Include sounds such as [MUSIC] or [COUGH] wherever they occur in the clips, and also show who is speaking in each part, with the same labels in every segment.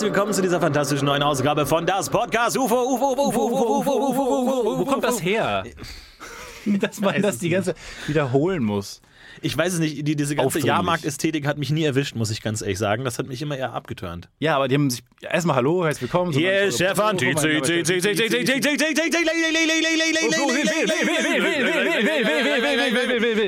Speaker 1: Herzlich willkommen zu dieser fantastischen neuen Ausgabe von das Podcast UFO, UFO, UFO, UFO, UFO, UFO, UFO, UFO,
Speaker 2: Wo kommt das her? Dass man das die ganze wiederholen muss.
Speaker 1: Ich weiß es nicht, die, diese ganze. Jahrmarktästhetik hat mich nie erwischt, muss ich ganz ehrlich sagen. Das hat mich immer eher abgeturnt.
Speaker 2: Ja, aber die haben sich erstmal Hallo, herzlich willkommen.
Speaker 1: Hier ist Stefan.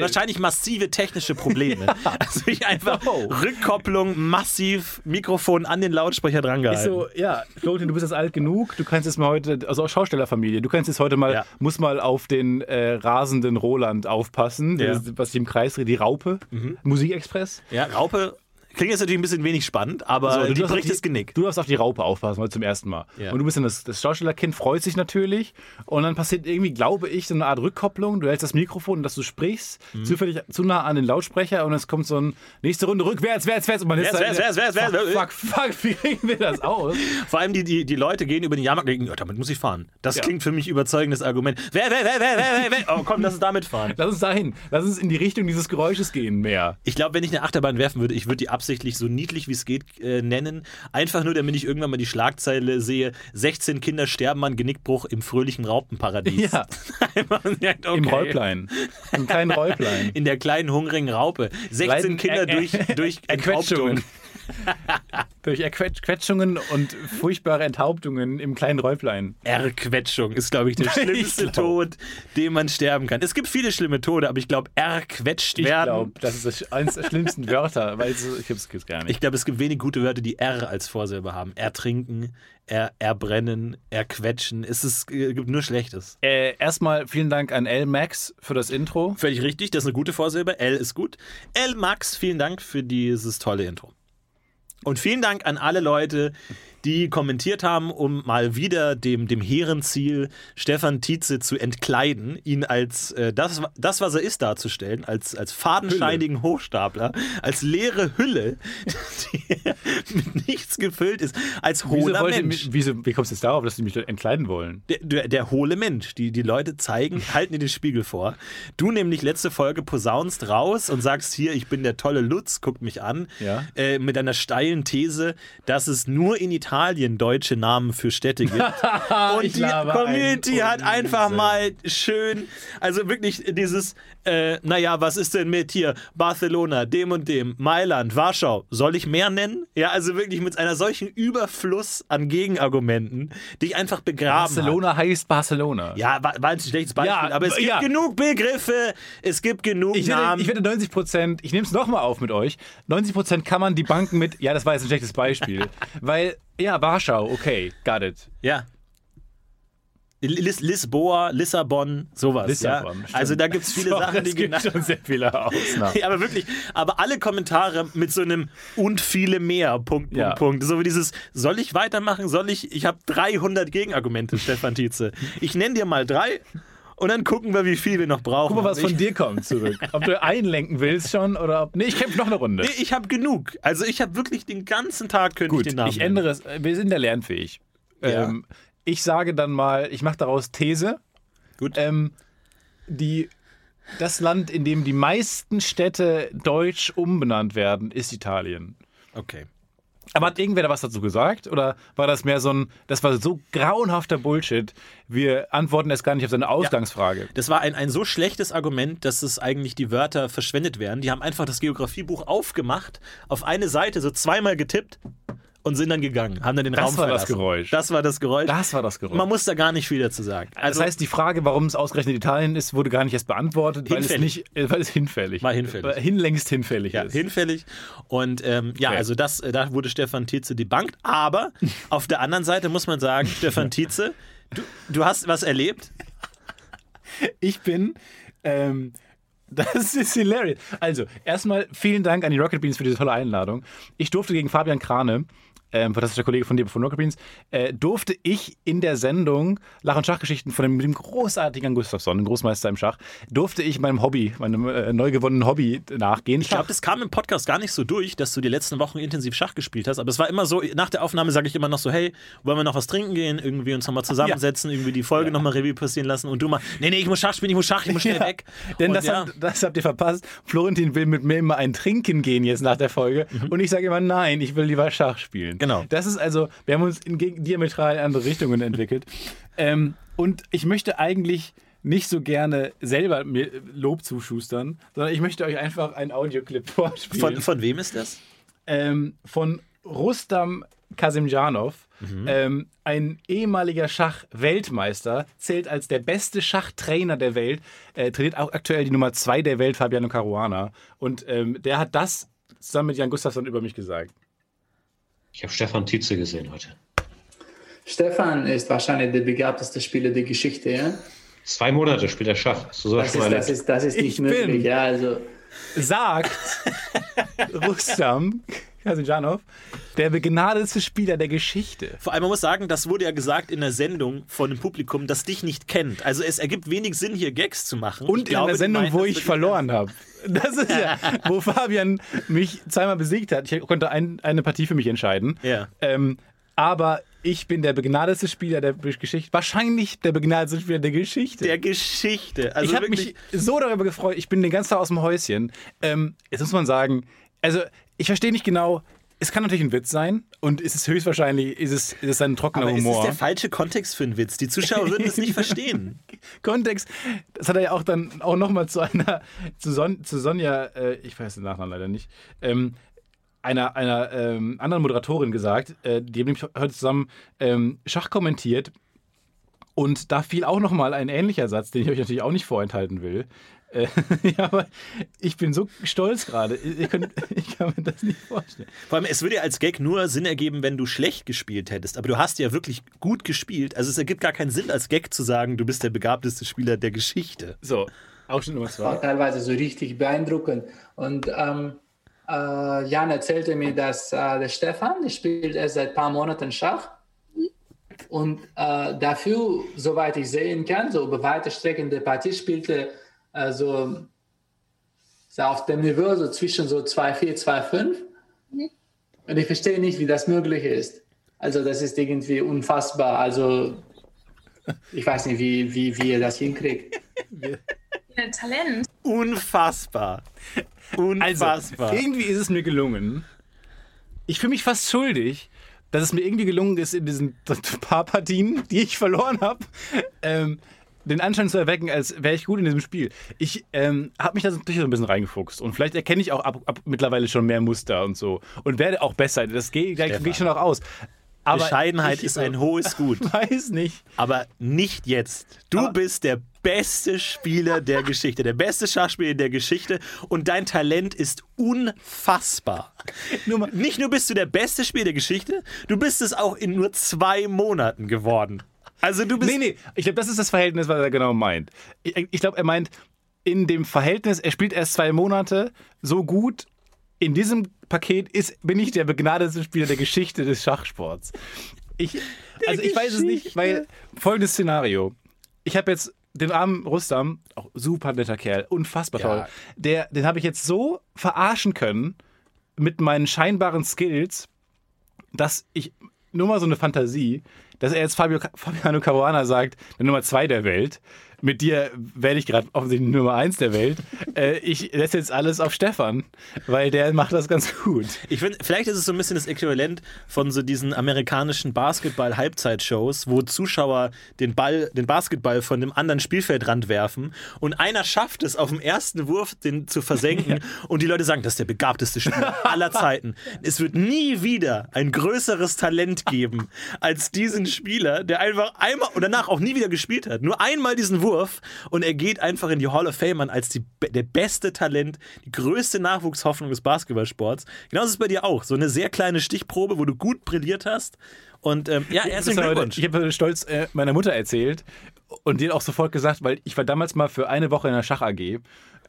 Speaker 1: Wahrscheinlich massive technische Probleme. Also ich einfach Rückkopplung, massiv Mikrofon an den Lautsprecher drangehalten.
Speaker 2: So, ja, Florentin, du bist jetzt alt genug, du kannst jetzt mal heute, also auch Schaustellerfamilie, du kannst jetzt heute mal,
Speaker 1: Ja.
Speaker 2: muss mal auf den äh, rasenden Roland aufpassen,
Speaker 1: Ja.
Speaker 2: was sich im Kreis dreht, die Raupe, Musikexpress.
Speaker 1: Ja, Raupe klingt jetzt natürlich ein bisschen wenig spannend, aber
Speaker 2: So, du
Speaker 1: die bricht das Genick.
Speaker 2: Du darfst auf die Raupe aufpassen, heute zum ersten Mal.
Speaker 1: Ja.
Speaker 2: Und du bist dann das, das Schaustellerkind, freut sich natürlich. Und dann passiert irgendwie, glaube ich, so eine Art Rückkopplung. Du hältst das Mikrofon, dass du sprichst,
Speaker 1: Mhm.
Speaker 2: zufällig zu nah an den Lautsprecher und es kommt so ein nächste Runde rückwärts, wärts, wärts. Und man ist
Speaker 1: Wärts, wärts, wärts, wärts.
Speaker 2: Fuck, fuck, fuck, wie kriegen wir das aus?
Speaker 1: Vor allem die, die, die Leute gehen über den Jahrmarkt und denken, ja, damit muss ich fahren. Das
Speaker 2: Ja.
Speaker 1: klingt für mich überzeugendes Argument. Wer, wer, wer, wer, wer, wer, wer. Oh komm, lass uns damit fahren.
Speaker 2: Lass uns dahin. Lass uns in die Richtung dieses Geräusches gehen mehr.
Speaker 1: Ich glaube, wenn ich eine Achterbahn werfen würde, ich würde die absichtlich so niedlich wie es geht äh, nennen. Einfach nur, damit ich irgendwann mal die Schlagzeile sehe: 16 Kinder sterben an Genickbruch im fröhlichen Raupenparadies.
Speaker 2: Ja. [LAUGHS]
Speaker 1: Ja, okay.
Speaker 2: Im Räuplein. Im kleinen [LAUGHS] Räuplein.
Speaker 1: In der kleinen hungrigen Raupe. 16
Speaker 2: Leiden-
Speaker 1: Kinder
Speaker 2: äh, äh,
Speaker 1: durch, durch [LAUGHS]
Speaker 2: Erquetschungen. [LAUGHS] Durch Erquetschungen und furchtbare Enthauptungen im kleinen Räuplein.
Speaker 1: Erquetschung ist, glaube ich, der [LAUGHS] schlimmste
Speaker 2: glaub.
Speaker 1: Tod, den man sterben kann. Es gibt viele schlimme Tode, aber ich glaube, erquetscht
Speaker 2: Ich
Speaker 1: werden.
Speaker 2: glaube, das ist eines der schlimmsten Wörter, weil es, ich hab's gibt's gar nicht.
Speaker 1: Ich glaube, es gibt wenig gute Wörter, die R als Vorsilbe haben. Ertrinken, er, erbrennen, erquetschen. Es ist, äh, gibt nur Schlechtes.
Speaker 2: äh, erstmal vielen Dank an L Max für das Intro.
Speaker 1: Völlig richtig, das ist eine gute Vorsilbe. L ist gut. L Max, vielen Dank für dieses tolle Intro. Und vielen Dank an alle Leute, die kommentiert haben, um mal wieder dem, dem hehren Ziel, Stefan Tietze zu entkleiden, ihn als äh, das, das, was er ist, darzustellen, als, als fadenscheinigen Hochstapler, als leere Hülle, [LAUGHS] die mit nichts gefüllt ist, als
Speaker 2: Wieso
Speaker 1: hohler
Speaker 2: ihr
Speaker 1: Mensch.
Speaker 2: mich, wieso, wie kommst du jetzt darauf, dass die mich entkleiden wollen?
Speaker 1: Der, der, der hohle Mensch. Die, die Leute zeigen, [LAUGHS] halten dir den Spiegel vor. Du nämlich letzte Folge posaunst raus und sagst hier, ich bin der tolle Lutz, guck mich an.
Speaker 2: Ja.
Speaker 1: Äh, mit einer steilen These, dass es nur in Italien deutsche Namen für Städte gibt. [LAUGHS] und die Community hat einfach mal schön, also wirklich dieses, äh, naja, was ist denn mit hier? Barcelona, dem und dem, Mailand, Warschau. Soll ich mehr nennen? Ja, also wirklich mit einer solchen Überfluss an Gegenargumenten, die ich einfach begraben.
Speaker 2: Barcelona heißt Barcelona.
Speaker 1: Ja, war, war ein schlechtes Beispiel,
Speaker 2: Ja,
Speaker 1: aber es gibt
Speaker 2: ja.
Speaker 1: genug Begriffe, es gibt genug
Speaker 2: Ich wette,
Speaker 1: Namen.
Speaker 2: ich wette 90 Prozent, ich nehme es nochmal auf mit euch, 90 Prozent kann man die Banken mit, ja, das war jetzt ein schlechtes Beispiel, [LAUGHS] weil, ja, Warschau, okay, got it.
Speaker 1: ja. Lis Lisboa, Lissabon, sowas.
Speaker 2: Lissabon,
Speaker 1: ja. Also da gibt [LAUGHS] es viele
Speaker 2: So,
Speaker 1: Sachen, die
Speaker 2: gibt
Speaker 1: genannt
Speaker 2: schon sehr viele Ausnahmen. [LAUGHS]
Speaker 1: Ja, aber wirklich, aber alle Kommentare mit so einem und viele mehr, Punkt, Punkt,
Speaker 2: Ja.
Speaker 1: Punkt. So wie dieses, soll ich weitermachen? Soll ich, ich habe 300 Gegenargumente, Stefan Tietze. Ich nenne dir mal drei und dann gucken wir, wie viel wir noch brauchen.
Speaker 2: Guck mal, was
Speaker 1: ich,
Speaker 2: von dir kommt zurück. [LAUGHS] Ob du einlenken willst schon oder ob. Nee, ich kämpfe noch eine Runde.
Speaker 1: Nee, ich habe genug. Also ich habe wirklich den ganzen Tag könnte
Speaker 2: Gut,
Speaker 1: ich den Namen
Speaker 2: ich ändere es. Wir sind ja lernfähig.
Speaker 1: Ja.
Speaker 2: Ähm, ich sage dann mal, ich mache daraus These.
Speaker 1: Gut.
Speaker 2: Ähm, die, das Land, in dem die meisten Städte deutsch umbenannt werden, ist Italien.
Speaker 1: Okay.
Speaker 2: Aber hat irgendwer da was dazu gesagt? Oder war das mehr so ein, das war so grauenhafter Bullshit? Wir antworten jetzt gar nicht auf seine Ausgangsfrage.
Speaker 1: Das war ein, ein so schlechtes Argument, dass es eigentlich die Wörter verschwendet werden. Die haben einfach das Geografiebuch aufgemacht, auf eine Seite so zweimal getippt und sind dann gegangen, haben dann den
Speaker 2: Das
Speaker 1: Raum
Speaker 2: war das
Speaker 1: verlassen.
Speaker 2: Geräusch.
Speaker 1: Das war das Geräusch.
Speaker 2: Das war das Geräusch.
Speaker 1: Man muss da gar nicht viel dazu sagen. Also,
Speaker 2: das heißt, die Frage, warum es ausgerechnet Italien ist, wurde gar nicht erst beantwortet, weil es
Speaker 1: Hinfällig.
Speaker 2: nicht, äh, weil es hinfällig,
Speaker 1: War hinfällig.
Speaker 2: äh, hinlängst hinfällig
Speaker 1: ja,
Speaker 2: ist.
Speaker 1: hinfällig. Und ähm, ja,
Speaker 2: Okay.
Speaker 1: also das, äh, da wurde Stefan Tietze debunked. Aber [LAUGHS] auf der anderen Seite muss man sagen, Stefan Tietze, du, du hast was erlebt.
Speaker 2: Ich bin. Ähm, [LAUGHS] das ist hilarious. Also, erstmal vielen Dank an die Rocket Beans für diese tolle Einladung. Ich durfte gegen Fabian Krane, ähm, fantastischer Kollege von dir von Rocket Beans, äh, durfte ich in der Sendung Lach- und Schachgeschichten von dem, dem großartigen Jan Gustafsson, dem Großmeister im Schach, durfte ich meinem Hobby, meinem äh, neu gewonnenen Hobby nachgehen.
Speaker 1: Ich glaube, das kam im Podcast gar nicht so durch, dass du die letzten Wochen intensiv Schach gespielt hast. Aber es war immer so, nach der Aufnahme sage ich immer noch so, hey, wollen wir noch was trinken gehen? Irgendwie uns nochmal zusammensetzen, irgendwie die Folge nochmal Revue passieren lassen. Und du mal, nee, nee, ich muss Schach spielen, ich muss Schach, ich muss schnell
Speaker 2: Ja,
Speaker 1: weg.
Speaker 2: Denn
Speaker 1: Und
Speaker 2: das,
Speaker 1: ja,
Speaker 2: habt, das habt ihr verpasst. Florentin will mit mir immer ein Trinken gehen jetzt nach der Folge. Und ich sage immer, nein, ich will lieber Schach spielen.
Speaker 1: Genau.
Speaker 2: Das ist also, wir haben uns in diametral andere Richtungen entwickelt. ähm, und ich möchte eigentlich nicht so gerne selber mir Lob zuschustern, sondern ich möchte euch einfach einen Audioclip vorspielen.
Speaker 1: von, von wem ist das?
Speaker 2: ähm, von Rustam Kasimjanov,
Speaker 1: Mhm.
Speaker 2: ähm, ein ehemaliger Schach-Weltmeister, zählt als der beste Schachtrainer der Welt, äh, trainiert auch aktuell die Nummer 2 der Welt, Fabiano Caruana. Und ähm, der hat das zusammen mit Jan Gustafsson über mich gesagt.
Speaker 3: Ich habe Stefan Tietze gesehen heute.
Speaker 4: Stefan ist wahrscheinlich der begabteste Spieler der Geschichte, ja?
Speaker 3: Zwei Monate spielt er Schach. Sowas
Speaker 4: Das ist, das ist, das ist
Speaker 2: Ich
Speaker 4: nicht
Speaker 2: bin-
Speaker 4: möglich, ja, also.
Speaker 2: Sagt [LAUGHS] Rustam [LAUGHS] Kasimjanov, der begnadete Spieler der Geschichte.
Speaker 1: Vor allem, man muss sagen, das wurde ja gesagt in der Sendung von dem Publikum, das dich nicht kennt. Also es ergibt wenig Sinn, hier Gags zu machen.
Speaker 2: Und
Speaker 1: Ich
Speaker 2: in
Speaker 1: glaube, die
Speaker 2: Sendung,
Speaker 1: meinen
Speaker 2: wo ich verloren habe. Das ist ja, [LAUGHS] wo Fabian mich zweimal besiegt hat. Ich konnte ein, eine Partie für mich entscheiden.
Speaker 1: Ja.
Speaker 2: Ähm, aber ich bin der begnadetste Spieler der Geschichte. Wahrscheinlich der begnadetste Spieler der Geschichte.
Speaker 1: Der Geschichte. Also
Speaker 2: ich habe mich so darüber gefreut. Ich bin den ganzen Tag aus dem Häuschen. Ähm, jetzt muss man sagen, also ich verstehe nicht genau. Es kann natürlich ein Witz sein und es ist höchstwahrscheinlich ist es, ist es ein trockener
Speaker 1: aber es ist
Speaker 2: Humor.
Speaker 1: der falsche Kontext für einen Witz. Die Zuschauer würden es nicht [LAUGHS] verstehen.
Speaker 2: Kontext, das hat er ja auch dann auch nochmal zu einer, zu, Son, zu Sonja, äh, ich weiß den Nachnamen leider nicht, ähm, einer, einer ähm, anderen Moderatorin gesagt, äh, die haben nämlich heute zusammen ähm, Schach kommentiert und da fiel auch nochmal ein ähnlicher Satz, den ich euch natürlich auch nicht vorenthalten will. Äh, [LAUGHS] ja, aber ich bin so stolz gerade. Ich, [LAUGHS] ich kann mir das nicht vorstellen.
Speaker 1: Vor allem, es würde ja als Gag nur Sinn ergeben, wenn du schlecht gespielt hättest. Aber du hast ja wirklich gut gespielt. Also es ergibt gar keinen Sinn, als Gag zu sagen, du bist der begabteste Spieler der Geschichte.
Speaker 2: So, Ausschnitt Nummer
Speaker 4: war
Speaker 2: zwei.
Speaker 4: teilweise so richtig beeindruckend. Und ähm, äh, Jan erzählte mir, dass äh, der Stefan, der spielt erst seit ein paar Monaten Schach. Und äh, dafür, soweit ich sehen kann, so über weite Strecken der Partie spielte äh, so, so auf dem Niveau so zwischen so 2,4, 2,5. Und ich verstehe nicht, wie das möglich ist. Also das ist irgendwie unfassbar. Also ich weiß nicht, wie, wie, wie ihr das hinkriegt. [LAUGHS]
Speaker 5: Ein Talent.
Speaker 1: Unfassbar.
Speaker 2: Also,
Speaker 1: Unfassbar.
Speaker 2: irgendwie ist es mir gelungen. Ich fühle mich fast schuldig, dass es mir irgendwie gelungen ist, in diesen [LAUGHS] paar Partien, die ich verloren habe, ähm, den Anschein zu erwecken, als wäre ich gut in diesem Spiel. Ich ähm, habe mich da natürlich so ein bisschen reingefuchst und vielleicht erkenne ich auch ab, ab mittlerweile schon mehr Muster und so und werde auch besser. Das gehe geh ich schon auch aus. Aber
Speaker 1: Bescheidenheit
Speaker 2: ich,
Speaker 1: ist ein hohes [LAUGHS] Gut.
Speaker 2: weiß nicht.
Speaker 1: Aber nicht jetzt. Du
Speaker 2: Aber-
Speaker 1: bist der beste Spieler der [LAUGHS] Geschichte, der beste Schachspieler der Geschichte und dein Talent ist unfassbar.
Speaker 2: Nur mal-
Speaker 1: Nicht nur bist du der beste Spieler der Geschichte, du bist es auch in nur zwei Monaten geworden. Also du bist
Speaker 2: Nee, nee, ich glaube, das ist das Verhältnis, was er genau meint. Ich, ich glaube, er meint, in dem Verhältnis, er spielt erst zwei Monate so gut. In diesem Paket ist, bin ich der begnadete Spieler der Geschichte des Schachsports. Ich, also ich weiß es nicht, weil folgendes Szenario. Ich habe jetzt den armen Rustam, auch super netter Kerl, unfassbar
Speaker 1: Ja.
Speaker 2: toll. Der, den habe ich jetzt so verarschen können mit meinen scheinbaren Skills, dass ich nur mal so eine Fantasie, dass er jetzt Fabio, [LAUGHS] Fabiano Caruana sagt, der Nummer zwei der Welt. Mit dir werde ich gerade offensichtlich Nummer eins der Welt. Äh, ich setze jetzt alles auf Stefan, weil der macht das ganz gut.
Speaker 1: Ich finde, vielleicht ist es so ein bisschen das Äquivalent von so diesen amerikanischen Basketball-Halbzeitshows, wo Zuschauer den Ball, den Basketball von dem anderen Spielfeldrand werfen und einer schafft es auf dem ersten Wurf, den zu versenken [LAUGHS] und die Leute sagen, das ist der begabteste Spieler aller Zeiten. Es wird nie wieder ein größeres Talent geben als diesen Spieler, der einfach einmal und danach auch nie wieder gespielt hat. Nur einmal diesen Wurf und er geht einfach in die Hall of Fame an als die, der beste Talent, die größte Nachwuchshoffnung des Basketballsports. Genauso ist es bei dir auch. So eine sehr kleine Stichprobe, wo du gut brilliert hast. Und ähm, ja, herzlichen Glückwunsch.
Speaker 2: Ich habe stolz äh, meiner Mutter erzählt und hat auch sofort gesagt, weil ich war damals mal für eine Woche in der Schach AG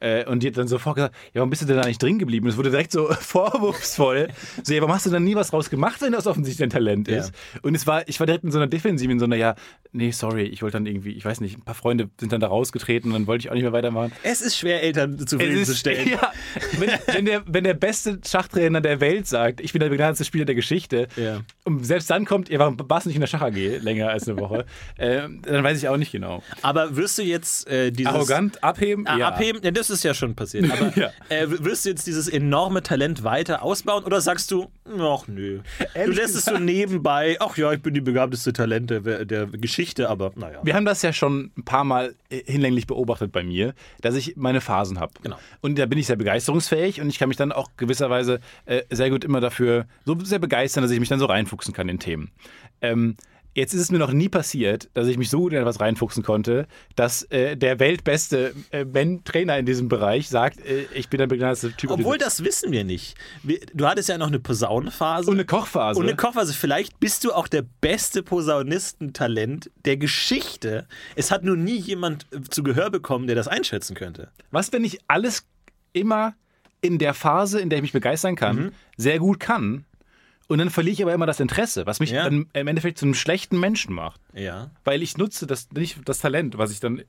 Speaker 2: äh, und die hat dann sofort gesagt, ja, warum bist du denn da nicht drin geblieben? Es wurde direkt so [LAUGHS] vorwurfsvoll. So, ja, warum hast du dann nie was draus gemacht, wenn das offensichtlich dein Talent
Speaker 1: Ja.
Speaker 2: ist? Und es war, ich war direkt in so einer Defensive, in so einer, ja, nee, sorry, ich wollte dann irgendwie, ich weiß nicht, ein paar Freunde sind dann da rausgetreten und dann wollte ich auch nicht mehr weitermachen.
Speaker 1: es ist schwer, Eltern zufriedenzustellen. [LAUGHS]
Speaker 2: Ja, wenn, wenn, der, wenn der beste Schachtrainer der Welt sagt, ich bin der begnadete Spieler der Geschichte,
Speaker 1: Ja.
Speaker 2: und selbst dann kommt, ihr war- warst nicht in der Schach AG länger als eine Woche, [LAUGHS] äh, dann weiß ich auch nicht genau.
Speaker 1: Aber wirst du jetzt äh, dieses.
Speaker 2: Arrogant, abheben?
Speaker 1: Ah,
Speaker 2: ja.
Speaker 1: Abheben, ja, das ist ja schon passiert. Aber [LAUGHS]
Speaker 2: Ja.
Speaker 1: äh, wirst du jetzt dieses enorme Talent weiter ausbauen oder sagst du, ach nö.
Speaker 2: Ehrlich
Speaker 1: du lässt es so nebenbei, ach ja, ich bin die begabteste Talent der, der Geschichte, aber naja.
Speaker 2: Wir haben das ja schon ein paar Mal äh, hinlänglich beobachtet bei mir, dass ich meine Phasen habe.
Speaker 1: Genau.
Speaker 2: Und da bin ich sehr begeisterungsfähig und ich kann mich dann auch gewisserweise äh, sehr gut immer dafür so sehr begeistern, dass ich mich dann so reinfuchsen kann in Themen. Ähm, Jetzt ist es mir noch nie passiert, dass ich mich so gut in etwas reinfuchsen konnte, dass äh, der weltbeste äh, Ben- Trainer in diesem Bereich sagt, äh, ich bin der begnadete Typ.
Speaker 1: Obwohl, das wissen wir nicht. Wir, du hattest ja noch eine Posaunenphase.
Speaker 2: und eine Kochphase.
Speaker 1: Und eine Kochphase. Vielleicht bist du auch der beste Posaunistentalent der Geschichte. Es hat nur nie jemand äh, zu Gehör bekommen, der das einschätzen könnte.
Speaker 2: Was, wenn ich alles immer in der Phase, in der ich mich begeistern kann,
Speaker 1: Mhm.
Speaker 2: sehr gut kann und dann verliere ich aber immer das Interesse, was mich
Speaker 1: Ja.
Speaker 2: dann im Endeffekt zu einem schlechten Menschen macht.
Speaker 1: Ja.
Speaker 2: Weil ich nutze das nicht das Talent, was ich dann.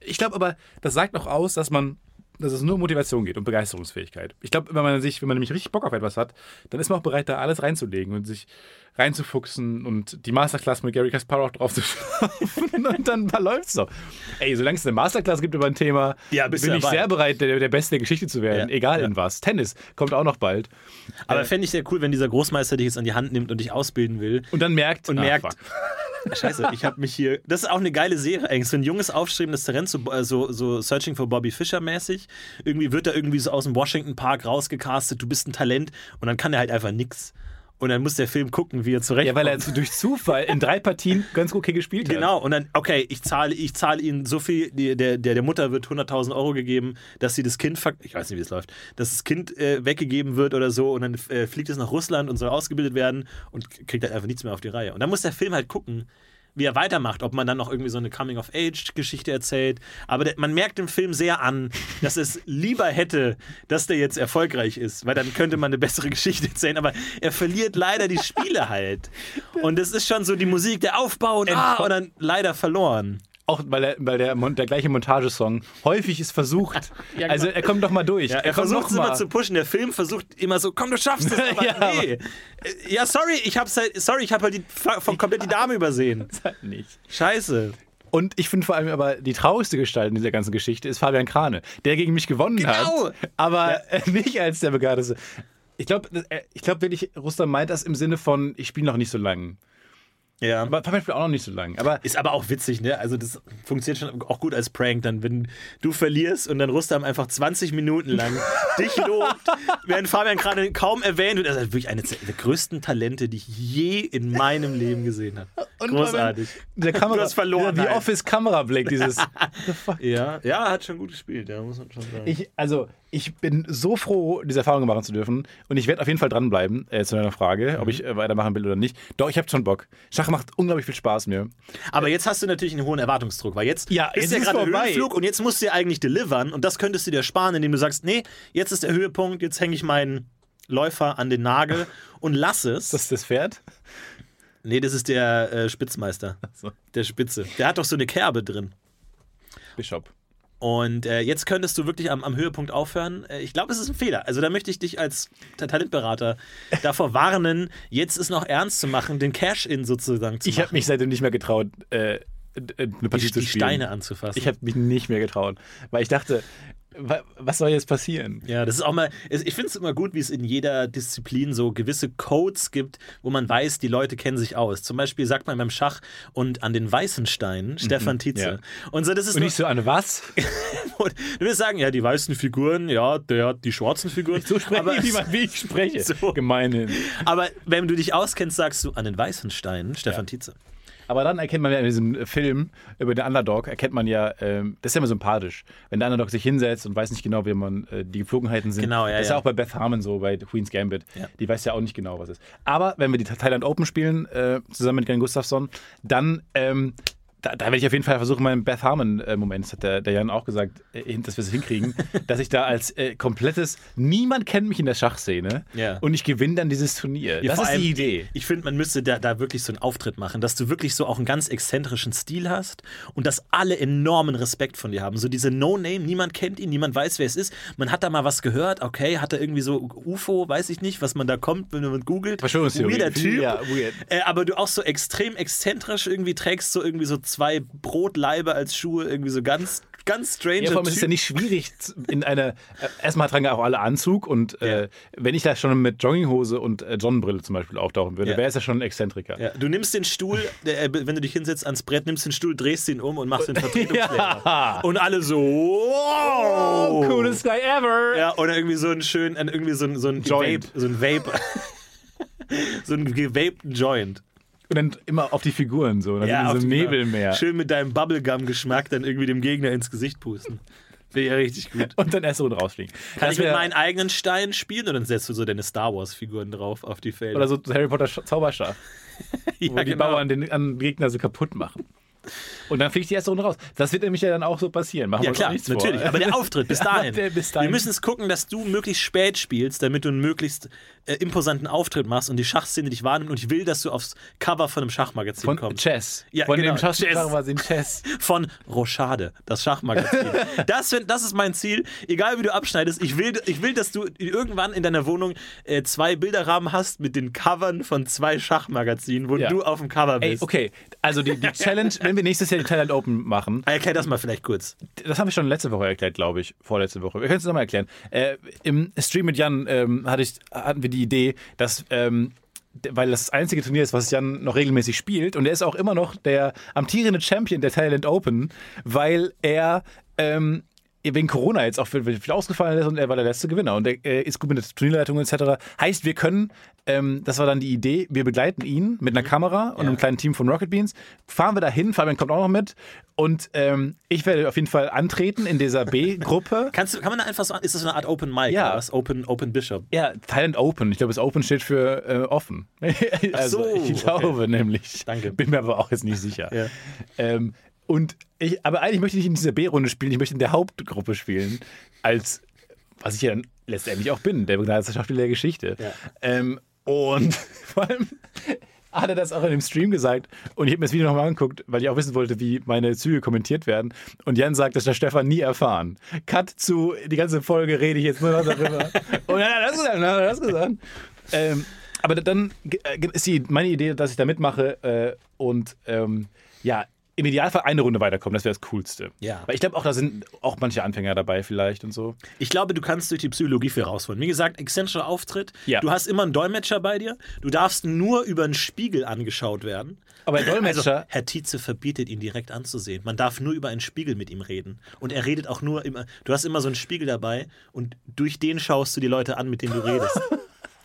Speaker 2: Ich glaube aber, das sagt auch aus, dass man, dass es nur um Motivation geht und Begeisterungsfähigkeit. Ich glaube, wenn man sich, wenn man nämlich richtig Bock auf etwas hat, dann ist man auch bereit, da alles reinzulegen und sich reinzufuchsen und die Masterclass mit Gary Kasparov drauf zu schauen [LAUGHS] und dann läuft's doch. Ey, solange es eine Masterclass gibt über ein Thema,
Speaker 1: Ja,
Speaker 2: bin ich
Speaker 1: dabei.
Speaker 2: sehr bereit, der, der Beste der Geschichte zu werden,
Speaker 1: Ja,
Speaker 2: egal
Speaker 1: ja.
Speaker 2: in was. Tennis kommt auch noch bald.
Speaker 1: Aber fände ich sehr cool, wenn dieser Großmeister dich jetzt an die Hand nimmt und dich ausbilden will.
Speaker 2: Und dann merkt,
Speaker 1: Und
Speaker 2: ah,
Speaker 1: merkt,
Speaker 2: fuck. [LAUGHS]
Speaker 1: Scheiße, ich habe mich hier. Das ist auch eine geile Serie eigentlich. So ein junges, aufstrebendes Talent, so, äh, so, so Searching for Bobby Fischer mäßig. Irgendwie wird er irgendwie so aus dem Washington Park rausgecastet, du bist ein Talent und dann kann er halt einfach nix. Und dann muss der Film gucken, wie er zurechtkommt.
Speaker 2: Ja, weil er durch Zufall in drei Partien ganz okay gespielt hat.
Speaker 1: Genau, und dann, okay, ich zahle ich zahle ihnen so viel, der, der, der Mutter wird 100.000 Euro gegeben, dass sie das Kind, ich weiß nicht, wie es läuft, dass das Kind äh, weggegeben wird oder so und dann äh, fliegt es nach Russland und soll ausgebildet werden und kriegt halt einfach nichts mehr auf die Reihe. Und dann muss der Film halt gucken, wie er weitermacht, ob man dann noch irgendwie so eine Coming-of-Age-Geschichte erzählt. Aber der, man merkt im Film sehr an, dass es lieber hätte, dass der jetzt erfolgreich ist, weil dann könnte man eine bessere Geschichte erzählen. Aber er verliert leider die Spiele halt. [LAUGHS] Und es ist schon so die Musik, der Aufbau und, ah, und dann leider verloren.
Speaker 2: Auch weil, der, weil der, der gleiche Montagesong häufig ist versucht. [LAUGHS] Also er kommt doch mal durch.
Speaker 1: Ja, er
Speaker 2: kommt
Speaker 1: versucht es immer zu pushen. Der Film versucht immer so, komm, du schaffst es. [LAUGHS] Aber
Speaker 2: Ja,
Speaker 1: nee. Äh, Ja, sorry, ich hab's halt, sorry, ich habe halt die, von komplett die Dame übersehen. [LAUGHS]
Speaker 2: nicht.
Speaker 1: Scheiße.
Speaker 2: Und ich finde vor allem aber die traurigste Gestalt in dieser ganzen Geschichte ist Fabian Krane, der gegen mich gewonnen
Speaker 1: Genau.
Speaker 2: hat, aber äh, nicht als der begeisterte. Ich glaube, ich glaube wirklich, Rustam meint das im Sinne von, ich spiele noch nicht so lang.
Speaker 1: Ja.
Speaker 2: Aber Fabian spielt auch noch nicht so lang. Aber
Speaker 1: Ist aber auch witzig, ne? Also das funktioniert schon auch gut als Prank, dann wenn du verlierst und dann Rustam einfach 20 Minuten lang [LAUGHS] dich lobt, während Fabian gerade kaum erwähnt wird. Also wirklich eine der größten Talente, die ich je in meinem Leben gesehen habe. Großartig.
Speaker 2: der Kamera,
Speaker 1: Du hast verloren,
Speaker 2: Der,
Speaker 1: nein. [LAUGHS]
Speaker 2: The Office Kamerablick, dieses.
Speaker 1: Ja, ja, hat schon gut gespielt, ja, muss man schon sagen.
Speaker 2: Ich, also, ich bin so froh, diese Erfahrung machen zu dürfen. Und ich werde auf jeden Fall dranbleiben, äh, zu deiner Frage, ob ich äh, weitermachen will oder nicht. Doch, ich habe schon Bock. Schach macht unglaublich viel Spaß mir.
Speaker 1: Aber jetzt hast du natürlich einen hohen Erwartungsdruck, weil jetzt
Speaker 2: Ja,
Speaker 1: ist ja gerade. Höhenflug und jetzt musst du ja eigentlich delivern und das könntest du dir sparen, indem du sagst, nee, jetzt ist der Höhepunkt, jetzt hänge ich meinen Läufer an den Nagel [LAUGHS] und lass es.
Speaker 2: Das ist das Pferd.
Speaker 1: nee, das ist der äh, Spitzmeister,
Speaker 2: so.
Speaker 1: der Spitze. Der hat doch so eine Kerbe drin.
Speaker 2: Bishop.
Speaker 1: Und äh, jetzt könntest du wirklich am, am Höhepunkt aufhören. Äh, ich glaube, es ist ein Fehler. Also da möchte ich dich als Ta- Talentberater [LAUGHS] davor warnen, jetzt es noch ernst zu machen, den Cash-In sozusagen zu
Speaker 2: Ich habe
Speaker 1: machen.
Speaker 2: mich seitdem nicht mehr getraut, äh, äh, eine Partie
Speaker 1: die,
Speaker 2: zu
Speaker 1: die
Speaker 2: spielen.
Speaker 1: Steine anzufassen.
Speaker 2: Ich habe mich nicht mehr getraut, weil ich dachte, was soll jetzt passieren?
Speaker 1: Ja, das ist auch mal, ich finde es immer gut, wie es in jeder Disziplin so gewisse Codes gibt, wo man weiß, die Leute kennen sich aus. Zum Beispiel sagt man beim Schach und an den weißen Steinen Stefan Tietze.
Speaker 2: ja.
Speaker 1: Und so, das ist
Speaker 2: Und nicht so an was? [LAUGHS]
Speaker 1: du wirst sagen, ja, die weißen Figuren, ja, der hat die schwarzen Figuren.
Speaker 2: So spreche
Speaker 1: aber,
Speaker 2: ich, wie, ich spreche. [LAUGHS]
Speaker 1: So.
Speaker 2: Gemeinhin.
Speaker 1: aber wenn du dich auskennst, sagst du an den weißen Steinen Stefan Tietze.
Speaker 2: Aber dann erkennt man ja in diesem Film über den Underdog, erkennt man ja, ähm, das ist ja immer sympathisch, wenn der Underdog sich hinsetzt und weiß nicht genau, wie man äh, die Geflogenheiten sind.
Speaker 1: Genau, ja,
Speaker 2: Das ist
Speaker 1: ja.
Speaker 2: auch bei Beth Harmon so, bei Queen's Gambit.
Speaker 1: Ja.
Speaker 2: Die weiß ja auch nicht genau, was ist. Aber wenn wir die Thailand Open spielen, äh, zusammen mit Glenn Gustafsson, dann ähm, da, da werde ich auf jeden Fall versuchen, meinen Beth Harmon-Moment, das hat der, der Jan auch gesagt, äh, dass wir es hinkriegen, [LAUGHS] dass ich da als äh, komplettes, niemand kennt mich in der Schachszene
Speaker 1: Ja.
Speaker 2: und ich gewinne dann dieses Turnier.
Speaker 1: Ja,
Speaker 2: das ist
Speaker 1: allem,
Speaker 2: die Idee.
Speaker 1: Ich finde, man müsste da, da wirklich so einen Auftritt machen, dass du wirklich so auch einen ganz exzentrischen Stil hast und dass alle enormen Respekt von dir haben. So diese No-Name, niemand kennt ihn, niemand weiß, wer es ist. Man hat da mal was gehört, okay, hat er irgendwie so UFO, weiß ich nicht, was man da kommt, wenn man googelt.
Speaker 2: Verschwörungstheorie.
Speaker 1: Weirder Typ.
Speaker 2: Ja, weird.
Speaker 1: Äh, aber du auch so extrem exzentrisch irgendwie trägst so irgendwie so zwei Brotleibe als Schuhe, irgendwie so ganz, ganz strange.
Speaker 2: Ja, vor allem ist es ja nicht schwierig in einer. Äh, erstmal tragen ja auch alle Anzug und äh, wenn ich da schon mit Jogginghose und äh, Sonnenbrille zum Beispiel auftauchen würde,
Speaker 1: Ja.
Speaker 2: wäre es ja schon ein Exzentriker.
Speaker 1: Ja, du nimmst den Stuhl, äh, wenn du dich hinsetzt ans Brett, nimmst den Stuhl, drehst ihn um und machst den Vertretungslehrer. [LAUGHS]
Speaker 2: Ja.
Speaker 1: Und alle so, wow!
Speaker 2: Coolest guy ever!
Speaker 1: Ja, oder irgendwie so ein schön, äh, irgendwie so ein, so ein
Speaker 2: Joint.
Speaker 1: Vape, so ein Vape. [LAUGHS] so ein gewapten Joint.
Speaker 2: Dann immer auf die Figuren so. Dann
Speaker 1: Ja,
Speaker 2: ja, so Nebelmeer.
Speaker 1: Schön mit deinem Bubblegum-Geschmack dann irgendwie dem Gegner ins Gesicht pusten. Finde ich ja richtig gut. [LAUGHS]
Speaker 2: Und dann erst so rausfliegen.
Speaker 1: Kann
Speaker 2: Das
Speaker 1: ich mit meinen eigenen Steinen spielen oder dann setzt du so deine Star Wars-Figuren drauf auf die Felder?
Speaker 2: Oder so Harry Potter Zauberstab, [LAUGHS]
Speaker 1: ja,
Speaker 2: wo die
Speaker 1: genau.
Speaker 2: Bauern den an Gegner so kaputt machen. Und dann fliegt die erste Runde raus. Das wird nämlich ja dann auch so passieren. Machen wir
Speaker 1: Ja
Speaker 2: uns
Speaker 1: klar,
Speaker 2: nichts
Speaker 1: natürlich.
Speaker 2: Vor.
Speaker 1: Aber der Auftritt bis [LAUGHS]
Speaker 2: Ja,
Speaker 1: dahin.
Speaker 2: der bis dahin.
Speaker 1: Wir müssen es gucken, dass du möglichst spät spielst, damit du möglichst äh, imposanten Auftritt machst und die Schachszene dich wahrnimmt. Und ich will, dass du aufs Cover von einem Schachmagazin
Speaker 2: Von
Speaker 1: kommst.
Speaker 2: Chess.
Speaker 1: Ja,
Speaker 2: Von
Speaker 1: genau,
Speaker 2: dem
Speaker 1: Chess.
Speaker 2: Schachmagazin Chess. [LAUGHS]
Speaker 1: Von Rochade, das Schachmagazin. [LAUGHS] das, das ist mein Ziel. Egal wie du abschneidest, ich will, ich will dass du irgendwann in deiner Wohnung äh, zwei Bilderrahmen hast mit den Covern von zwei Schachmagazinen, wo
Speaker 2: Ja.
Speaker 1: du auf dem Cover
Speaker 2: Ey,
Speaker 1: bist.
Speaker 2: okay. Also die, die Challenge, wenn wir nächstes Jahr die Thailand Open machen,
Speaker 1: Erklär das mal vielleicht kurz.
Speaker 2: das habe ich schon letzte Woche erklärt, glaube ich. Vorletzte Woche. Wir können es nochmal erklären. Äh, Im Stream mit Jan ähm, hatte ich, hatten wir die Idee, dass. Ähm, weil das das einzige Turnier ist, was Jan noch regelmäßig spielt. Und er ist auch immer noch der amtierende Champion der Thailand Open, weil er ähm, wegen Corona jetzt auch viel, viel ausgefallen ist und er war der letzte Gewinner. Und er ist gut mit der Turnierleitung etc. Heißt, wir können ähm, das war dann die Idee, wir begleiten ihn mit einer Kamera und einem kleinen Team von Rocket Beans. Fahren wir dahin, Fabian kommt auch noch mit und ähm, ich werde auf jeden Fall antreten in dieser B-Gruppe. [LAUGHS]
Speaker 1: Kannst du, kann man da einfach so, ist das so eine Art Open Mic
Speaker 2: Ja.
Speaker 1: oder was? Open, Open Bishop.
Speaker 2: Ja, Thailand Open. Ich glaube, das Open steht für äh, offen. [LAUGHS] also,
Speaker 1: so,
Speaker 2: ich glaube nämlich.
Speaker 1: Danke.
Speaker 2: Bin mir aber auch jetzt nicht sicher.
Speaker 1: Ja.
Speaker 2: Ähm, und ich, aber eigentlich möchte ich nicht in dieser B-Runde spielen, ich möchte in der Hauptgruppe spielen, als was ich ja dann letztendlich auch bin, der begleitete Schauspieler der Geschichte.
Speaker 1: Ja.
Speaker 2: Ähm, und [LAUGHS] vor allem hat er das auch in dem Stream gesagt und ich habe mir das Video nochmal angeguckt, weil ich auch wissen wollte, wie meine Züge kommentiert werden. Und Jan sagt, das hat der Stefan nie erfahren. Cut zu, die ganze Folge rede ich jetzt nur noch darüber. [LAUGHS] und dann hat er das gesagt, dann hat er das gesagt. Ähm, aber dann äh, ist die, meine Idee, dass ich da mitmache äh, und ähm, ja, im Idealfall eine Runde weiterkommen, das wäre das Coolste.
Speaker 1: Ja.
Speaker 2: Weil ich glaube auch, da sind auch manche Anfänger dabei vielleicht und so.
Speaker 1: Ich glaube, du kannst durch die Psychologie viel rausholen. Wie gesagt, Accenture Auftritt.
Speaker 2: Ja.
Speaker 1: Du hast immer einen Dolmetscher bei dir. Du darfst nur über einen Spiegel angeschaut werden.
Speaker 2: Aber der Dolmetscher,
Speaker 1: Also, Herr Tietze verbietet ihn direkt anzusehen. Man darf nur über einen Spiegel mit ihm reden. Und er redet auch nur immer. Du hast immer so einen Spiegel dabei und durch den schaust du die Leute an, mit denen du redest. [LAUGHS]